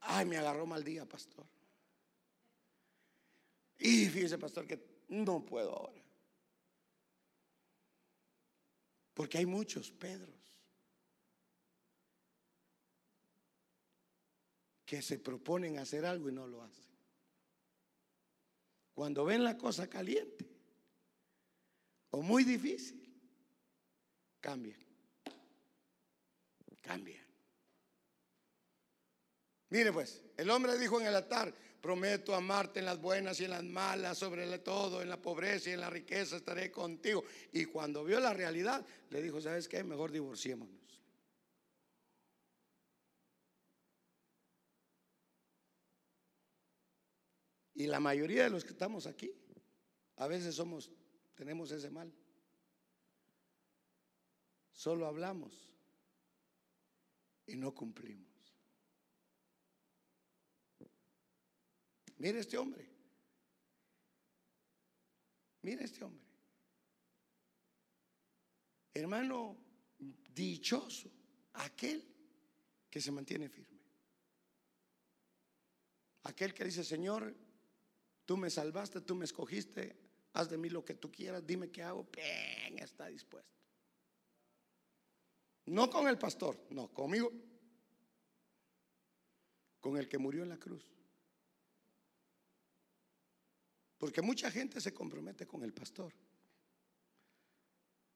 ay, me agarró mal día, pastor. Y fíjese, pastor, que no puedo ahora. Porque hay muchos Pedros. Que se proponen hacer algo y no lo hacen. Cuando ven la cosa caliente o muy difícil, cambian. Cambian. Mire pues, el hombre dijo en el altar, prometo amarte en las buenas y en las malas, sobre todo, en la pobreza y en la riqueza estaré contigo. Y cuando vio la realidad, le dijo, ¿sabes qué? Mejor divorciémonos. Y la mayoría de los que estamos aquí, a veces somos, tenemos ese mal. Solo hablamos y no cumplimos. Mire este hombre. Mire este hombre. Hermano, dichoso aquel que se mantiene firme. Aquel que dice, Señor, tú me salvaste, tú me escogiste, haz de mí lo que tú quieras, dime qué hago, bien, está dispuesto. No con el pastor, no, conmigo. Con el que murió en la cruz. Porque mucha gente se compromete con el pastor.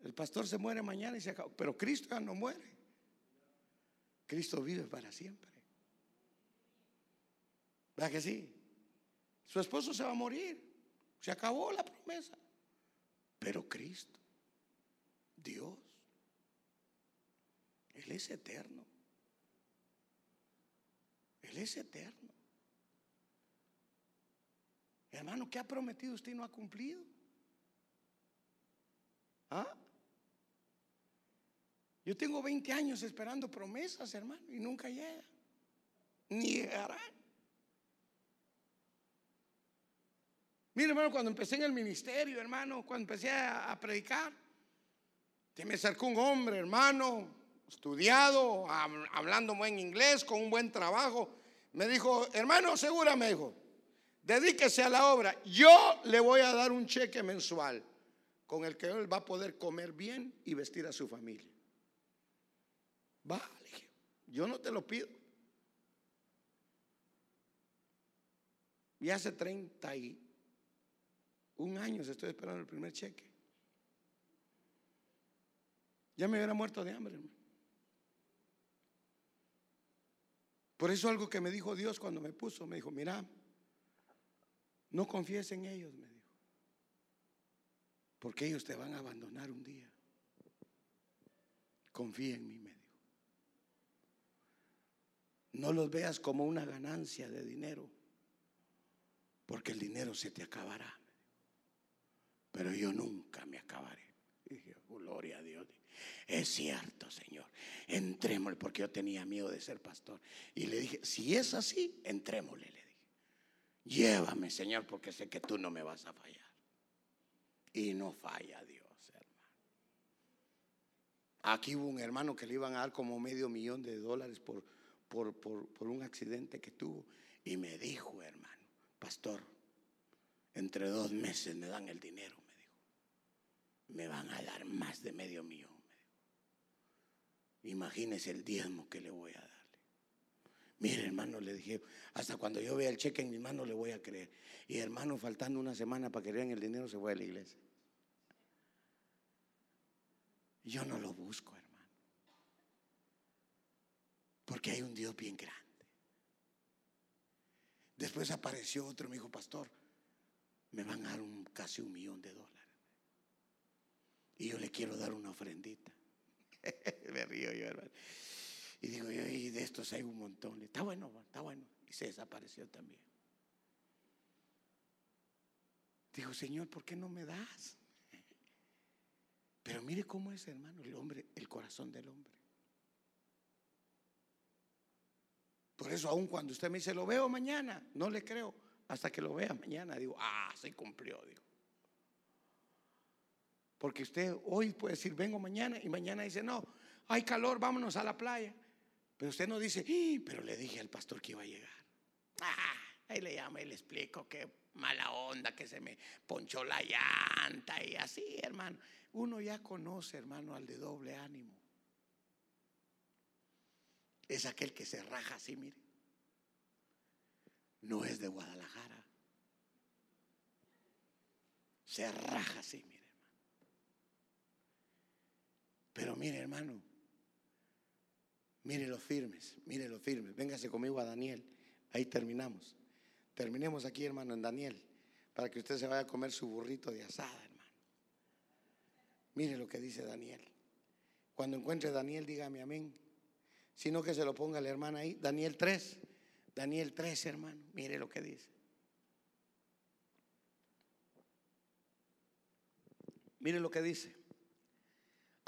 El pastor se muere mañana y se acaba. Pero Cristo ya no muere. Cristo vive para siempre. ¿Verdad que sí? Su esposo se va a morir. Se acabó la promesa. Pero Cristo, Dios, Él es eterno. Él es eterno. Hermano, ¿qué ha prometido usted y no ha cumplido? ¿Ah? Yo tengo 20 años esperando promesas, hermano, y nunca llega. Ni llegará. Mire, hermano, cuando empecé en el ministerio, hermano, cuando empecé a, predicar, que me acercó un hombre, hermano, estudiado, hablando buen inglés, con un buen trabajo. Me dijo, hermano, segura, me dijo, dedíquese a la obra. Yo le voy a dar un cheque mensual con el que él va a poder comer bien y vestir a su familia. Vale, yo no te lo pido. Y hace 30 y un año estoy esperando el primer cheque. Ya me hubiera muerto de hambre. Por eso algo que me dijo Dios cuando me puso, me dijo, mira, no confíes en ellos, me dijo, porque ellos te van a abandonar un día. Confía en mí, me dijo. No los veas como una ganancia de dinero, porque el dinero se te acabará pero yo nunca me acabaré. dije, gloria a Dios. Es cierto, Señor. Entrémosle, porque yo tenía miedo de ser pastor. Y le dije, si es así, entrémosle, le dije. Llévame, Señor, porque sé que tú no me vas a fallar. Y no falla Dios, hermano. Aquí hubo un hermano que le iban a dar como medio millón de dólares por, por, por un accidente que tuvo. Y me dijo, hermano, pastor, entre dos meses me dan el dinero me van a dar más de medio millón. Imagínese el diezmo que le voy a darle. Mire, hermano, le dije, hasta cuando yo vea el cheque en mi mano le voy a creer. Y hermano, faltando una semana para que vean el dinero, se fue a la iglesia. Yo no lo busco, hermano. Porque hay un Dios bien grande. Después apareció otro, me dijo, pastor, me van a dar casi un millón de dólares. Y yo le quiero dar una ofrendita. Me río yo, hermano. Y digo y de estos hay un montón. Está bueno, está bueno. Y se desapareció también. Digo, Señor, ¿por qué no me das? Pero mire cómo es, hermano, el hombre, el corazón del hombre. Por eso, aun cuando usted me dice, lo veo mañana, no le creo. Hasta que lo vea mañana, digo, ah, se cumplió, digo. Porque usted hoy puede decir, vengo mañana y mañana dice, no, hay calor, vámonos a la playa. Pero usted no dice, pero le dije al pastor que iba a llegar. Ah, ahí le llama y le explico que mala onda, que se me ponchó la llanta y así, hermano. Uno ya conoce, hermano, al de doble ánimo. Es aquel que se raja así, mire. No es de Guadalajara. Se raja así, mire. Pero mire, hermano, Mire los firmes, mire los firmes. Véngase conmigo a Daniel. Ahí terminamos. Terminemos aquí, hermano, en Daniel, para que usted se vaya a comer su burrito de asada, hermano. Mire lo que dice Daniel. Cuando encuentre Daniel, dígame amén. Si no, que se lo ponga la hermana ahí. Daniel 3. Daniel 3, hermano. Mire lo que dice. Mire lo que dice.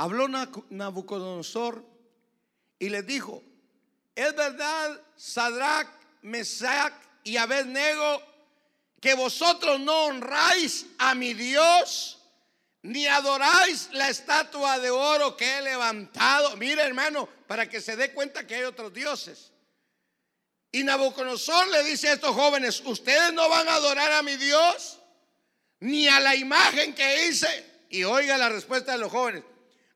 Habló Nabucodonosor y les dijo, es verdad, Sadrach, Mesach y Abednego, que vosotros no honráis a mi Dios, ni adoráis la estatua de oro que he levantado. Mire, hermano, para que se dé cuenta que hay otros dioses. Y Nabucodonosor le dice a estos jóvenes, ustedes no van a adorar a mi Dios, ni a la imagen que hice. Y oiga la respuesta de los jóvenes.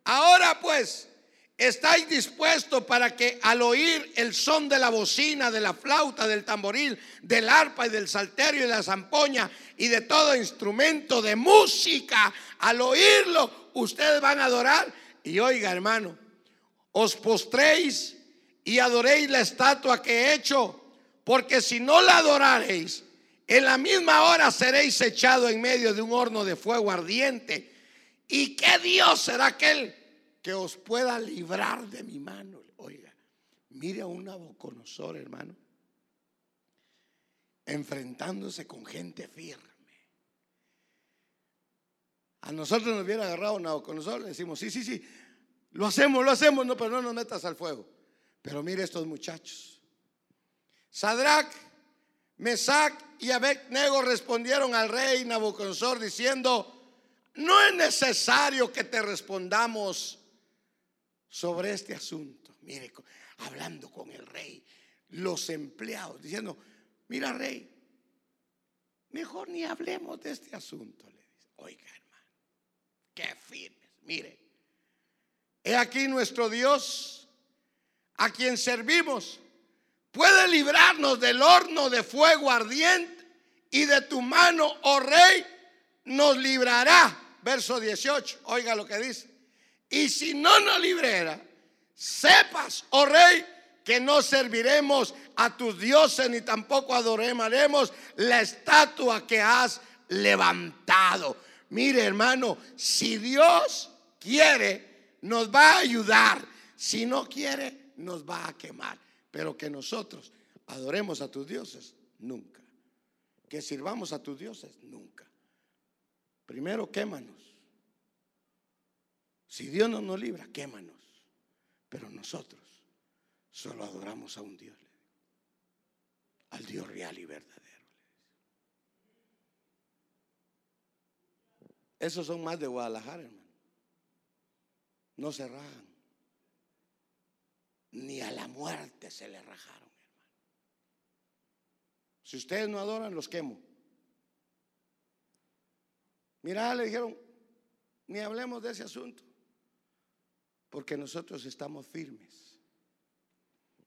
Ahora pues, ¿estáis dispuestos para que al oír el son de la bocina, de la flauta, del tamboril, del arpa y del salterio y la zampoña y de todo instrumento de música, al oírlo, ustedes van a adorar? Y oiga hermano, os postréis y adoréis la estatua que he hecho, porque si no la adoraréis, en la misma hora seréis echados en medio de un horno de fuego ardiente. ¿Y qué Dios será aquel que os pueda librar de mi mano? Oiga, mire a un Nabucodonosor, hermano, enfrentándose con gente firme. A nosotros nos hubiera agarrado Nabucodonosor, le decimos, sí, sí, sí, lo hacemos, lo hacemos, no, pero no nos metas al fuego. Pero mire estos muchachos. Sadrach, Mesach y Abednego respondieron al rey Nabucodonosor diciendo, no es necesario que te respondamos sobre este asunto. Mire, hablando con el rey, los empleados diciendo, mira rey, mejor ni hablemos de este asunto. Le dice, oiga hermano, qué firmes. Mire, he aquí nuestro Dios a quien servimos puede librarnos del horno de fuego ardiente y de tu mano, oh rey, nos librará. Verso 18, oiga lo que dice. Y si no nos librara, sepas, oh rey, que no serviremos a tus dioses ni tampoco adoraremos la estatua que has levantado. Mire hermano, si Dios quiere, nos va a ayudar. Si no quiere, nos va a quemar. Pero que nosotros adoremos a tus dioses, nunca. Que sirvamos a tus dioses, nunca. Primero quémanos. Si Dios no nos libra, quémanos. Pero nosotros solo adoramos a un Dios, al Dios real y verdadero. Esos son más de Guadalajara, hermano. No se rajan ni a la muerte se le rajaron, hermano. Si ustedes no adoran, los quemo. Mira, le dijeron, ni hablemos de ese asunto, porque nosotros estamos firmes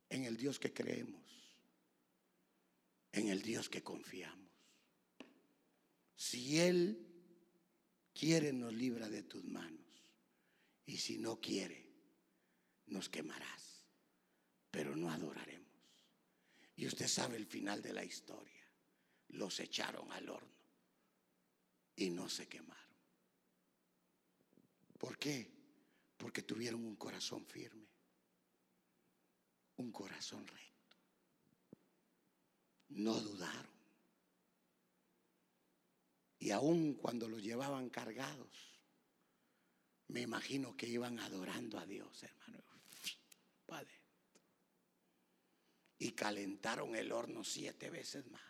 en el Dios que creemos, en el Dios que confiamos. Si Él quiere, nos libra de tus manos, y si no quiere, nos quemarás pero no adoraremos. Y usted sabe el final de la historia. Los echaron al horno y no se quemaron. ¿Por qué? Porque tuvieron un corazón firme, un corazón recto. No dudaron. Y aun cuando los llevaban cargados, me imagino que iban adorando a Dios, hermano. Padre y calentaron el horno siete veces más.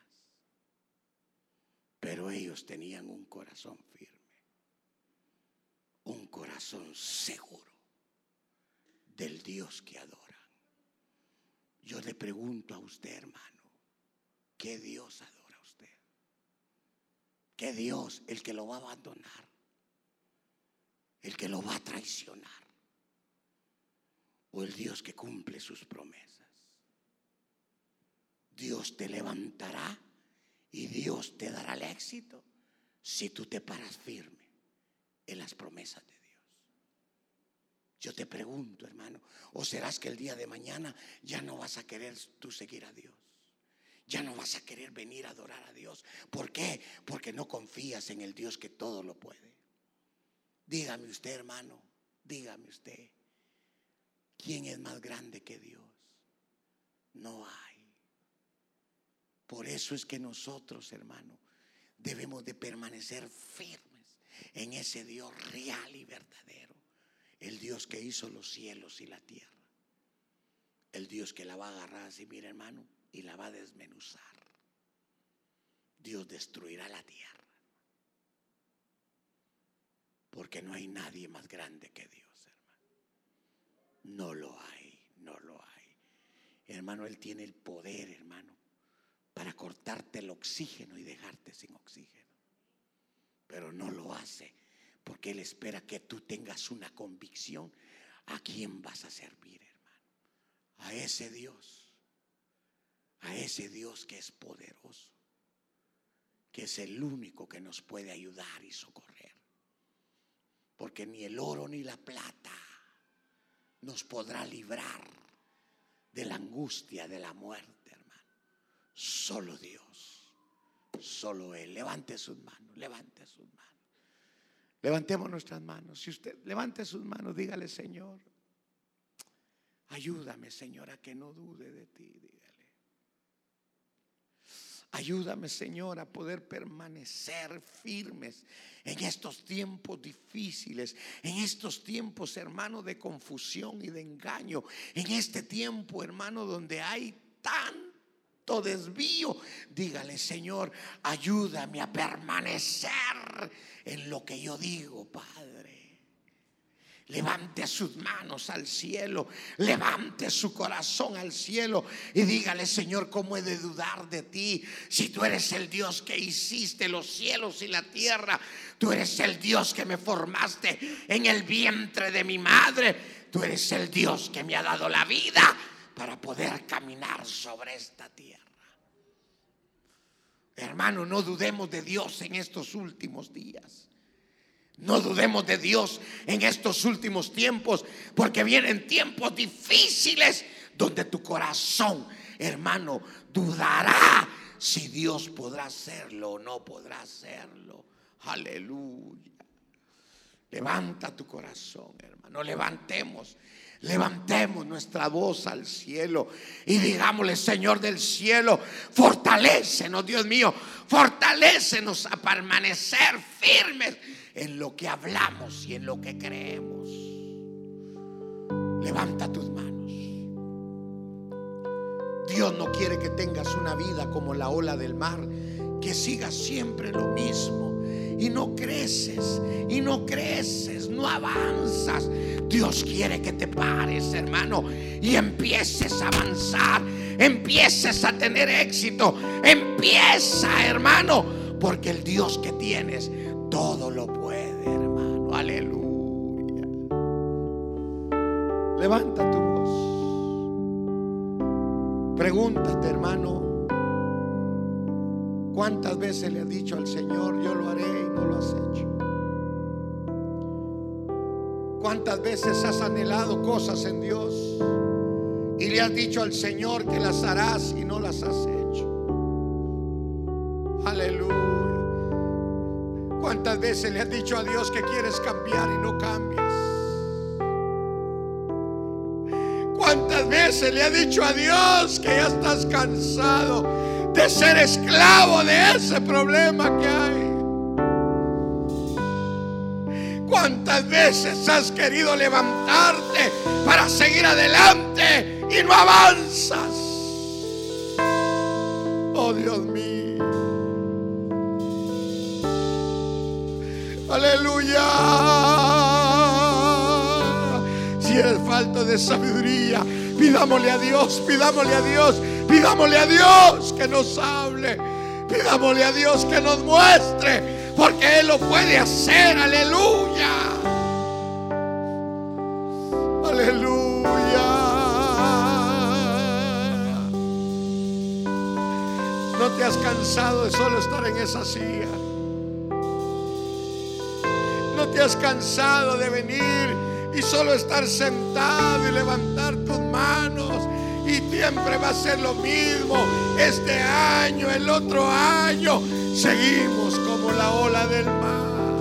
Pero ellos tenían un corazón firme, un corazón seguro del Dios que adoran. Yo le pregunto a usted, hermano, ¿qué Dios adora a usted? ¿Qué Dios el que lo va a abandonar? ¿El que lo va a traicionar? ¿O el Dios que cumple sus promesas? Dios te levantará y Dios te dará el éxito si tú te paras firme en las promesas de Dios. Yo te pregunto, hermano, ¿o serás que el día de mañana ya no vas a querer tú seguir a Dios? Ya no vas a querer venir a adorar a Dios. ¿Por qué? Porque no confías en el Dios que todo lo puede. Dígame usted, hermano, dígame usted, ¿quién es más grande que Dios? No hay. Por eso es que nosotros, hermano, debemos de permanecer firmes en ese Dios real y verdadero. El Dios que hizo los cielos y la tierra. El Dios que la va a agarrar así, mira hermano, y la va a desmenuzar. Dios destruirá la tierra. Porque no hay nadie más grande que Dios, hermano. No lo hay, no lo hay. Hermano, Él tiene el poder, hermano, para cortarte el oxígeno y dejarte sin oxígeno. Pero no lo hace porque Él espera que tú tengas una convicción a quién vas a servir, hermano. A ese Dios, a ese Dios que es poderoso, que es el único que nos puede ayudar y socorrer. Porque ni el oro ni la plata nos podrá librar de la angustia de la muerte. Solo Dios, solo Él. Levante sus manos, levante sus manos. Levantemos nuestras manos. Si usted levante sus manos, dígale, Señor, ayúdame, Señor, a que no dude de ti. Dígale. Ayúdame, Señor, a poder permanecer firmes en estos tiempos difíciles, en estos tiempos, hermano, de confusión y de engaño, en este tiempo, hermano, donde hay desvío. Dígale, Señor, ayúdame a permanecer en lo que yo digo, Padre. Levante sus manos al cielo, levante su corazón al cielo y dígale, Señor, ¿cómo he de dudar de ti? Si tú eres el Dios que hiciste los cielos y la tierra, tú eres el Dios que me formaste en el vientre de mi madre, tú eres el Dios que me ha dado la vida para poder caminar sobre esta tierra. Hermano, no dudemos de Dios en estos últimos días. No dudemos de Dios en estos últimos tiempos, porque vienen tiempos difíciles donde tu corazón, hermano, dudará si Dios podrá hacerlo o no podrá hacerlo. Aleluya. Levanta tu corazón, hermano. Levantemos, levantemos nuestra voz al cielo y digámosle, Señor del cielo, fortalécenos, Dios mío, fortalécenos a permanecer firmes en lo que hablamos y en lo que creemos. Levanta tus manos. Dios no quiere que tengas una vida como la ola del mar, que sigas siempre lo mismo y no creces y no creces, no avanzas. Dios quiere que te pares, hermano, y empieces a avanzar, empieces a tener éxito. Empieza, hermano, porque el Dios que tienes todo lo puede, hermano. Aleluya. Levanta tu voz. Pregúntate, hermano. ¿Cuántas veces le has dicho al Señor, yo lo haré y no lo has hecho? ¿Cuántas veces has anhelado cosas en Dios y le has dicho al Señor que las harás y no las has hecho? Aleluya. ¿Cuántas veces le has dicho a Dios que quieres cambiar y no cambias? ¿Cuántas veces le has dicho a Dios que ya estás cansado de ser esclavo de ese problema que hay? ¿Cuántas veces has querido levantarte para seguir adelante y no avanzas? Oh Dios mío. Aleluya. Si es falta de sabiduría, pidámosle a Dios, pidámosle a Dios, pidámosle a Dios que nos hable. Pidámosle a Dios que nos muestre, porque Él lo puede hacer. Aleluya. Aleluya. No te has cansado de solo estar en esa silla. No te has cansado de venir y solo estar sentado y levantar tus manos siempre va a ser lo mismo. Este año, el otro año, seguimos como la ola del mar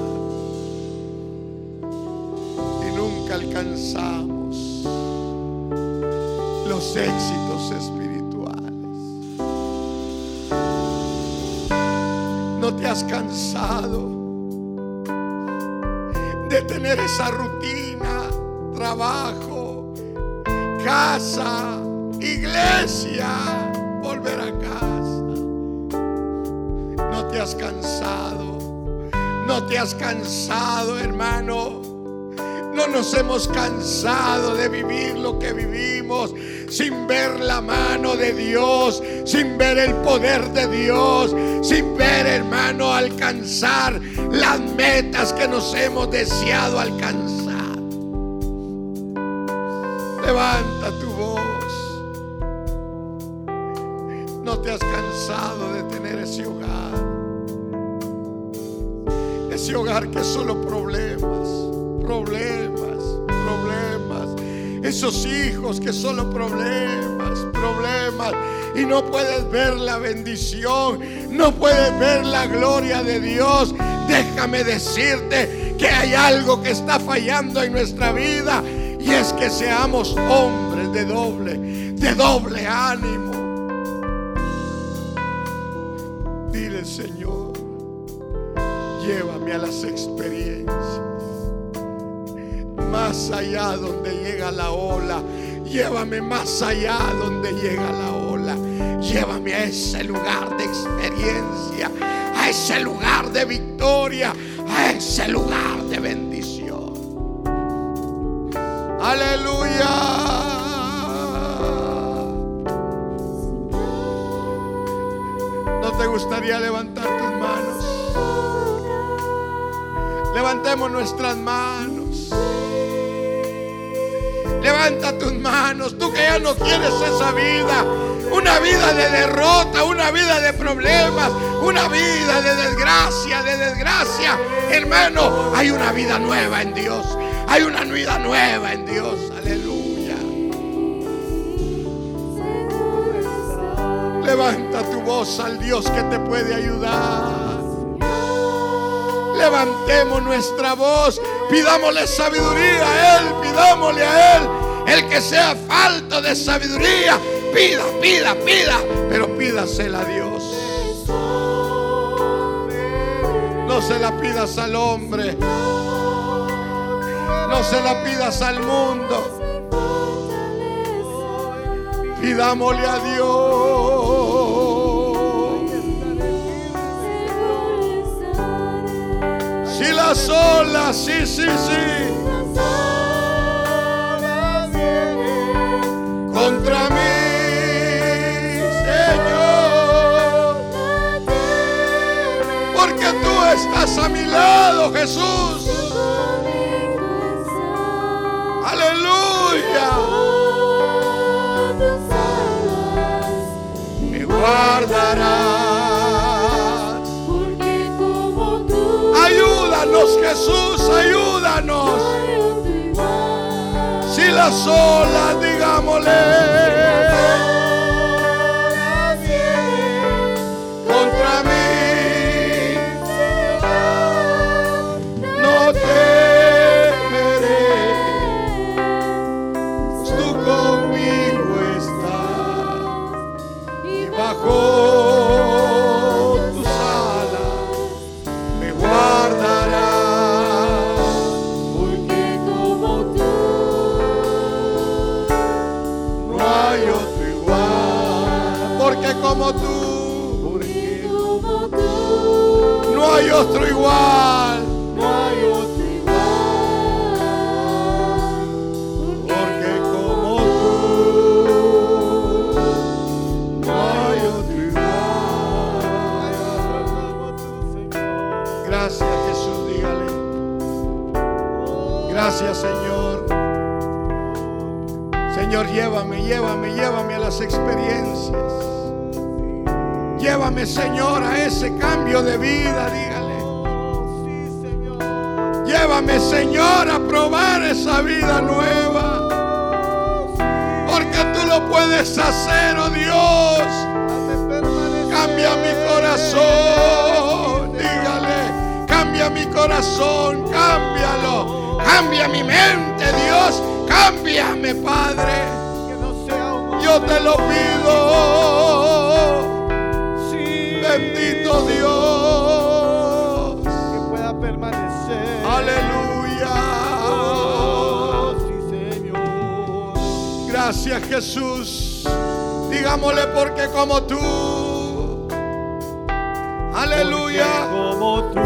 y nunca alcanzamos los éxitos espirituales. No te has cansado de tener esa rutina, trabajo, casa, iglesia, volver a casa. No te has cansado, no te has cansado, hermano. No nos hemos cansado de vivir lo que vivimos sin ver la mano de Dios, sin ver el poder de Dios, sin ver, hermano, alcanzar las metas que nos hemos deseado alcanzar. Levanta tu voz. No te has cansado de tener ese hogar. Ese hogar que solo problemas, problemas, problemas. Esos hijos que solo problemas, problemas. Y no puedes ver la bendición, no puedes ver la gloria de Dios. Déjame decirte que hay algo que está fallando en nuestra vida. Y es que seamos hombres de doble, de doble ánimo. Señor, llévame a las experiencias. Más allá donde llega la ola. Llévame más allá donde llega la ola. Llévame a ese lugar de experiencia. A ese lugar de victoria. A ese lugar de bendición. Aleluya. Te gustaría levantar tus manos? Levantemos nuestras manos. Levanta tus manos. Tú que ya no quieres esa vida. Una vida de derrota, una vida de problemas, una vida de desgracia, de desgracia. Hermano, hay una vida nueva en Dios. Hay una vida nueva en Dios. Aleluya. Levanta tu voz al Dios que te puede ayudar. Levantemos nuestra voz, pidámosle sabiduría a Él, pidámosle a Él. El que sea falto de sabiduría, pida, pida, pida, pero pídasela a Dios. No se la pidas al hombre, no se la pidas al mundo. Pidámosle a Dios. Si las olas, sí, sí, sí. Contra mí, Señor. Porque tú estás a mi lado, Jesús. Jesús, ayúdanos. Si las olas, digámosle. Igual, no hay otro igual porque como tú, no hay otro igual. Gracias Jesús, dígale. Gracias Señor. Señor, llévame, llévame, llévame a las experiencias. Llévame, Señor, a ese cambio de vida, dígale. Llévame, Señor, a probar esa vida nueva. Porque tú lo puedes hacer, oh Dios. Cambia mi corazón. Dígale, cambia mi corazón, cámbialo. Cambia mi mente, Dios. Cámbiame, Padre. Yo te lo pido. Jesús. Digámosle porque como tú. Aleluya. Como tú.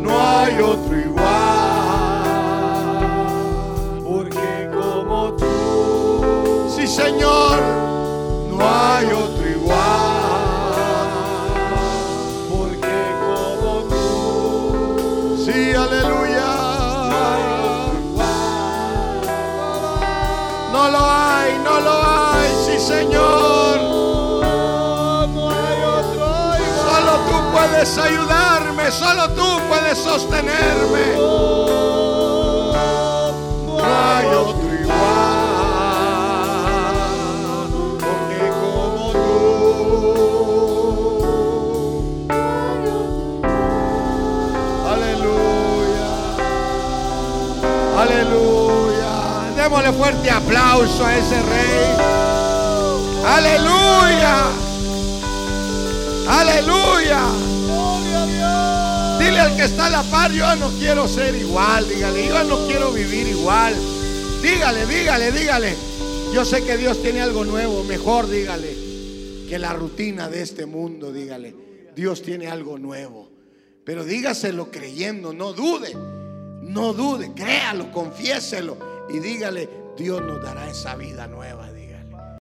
No hay otro igual. Porque como tú. Sí, Señor. No hay otro No lo hay, no lo hay. Sí, Señor. No hay otro. Solo tú puedes ayudarme, solo tú puedes sostenerme. No hay otro Démosle fuerte aplauso a ese rey. Aleluya. Aleluya. Dile al que está a la par, yo no quiero ser igual, dígale, yo no quiero vivir igual. Dígale, dígale, dígale. Yo sé que Dios tiene algo nuevo, mejor dígale, que la rutina de este mundo, dígale. Dios tiene algo nuevo. Pero dígaselo creyendo, no dude, no dude, créalo, confiéselo y dígale, Dios nos dará esa vida nueva.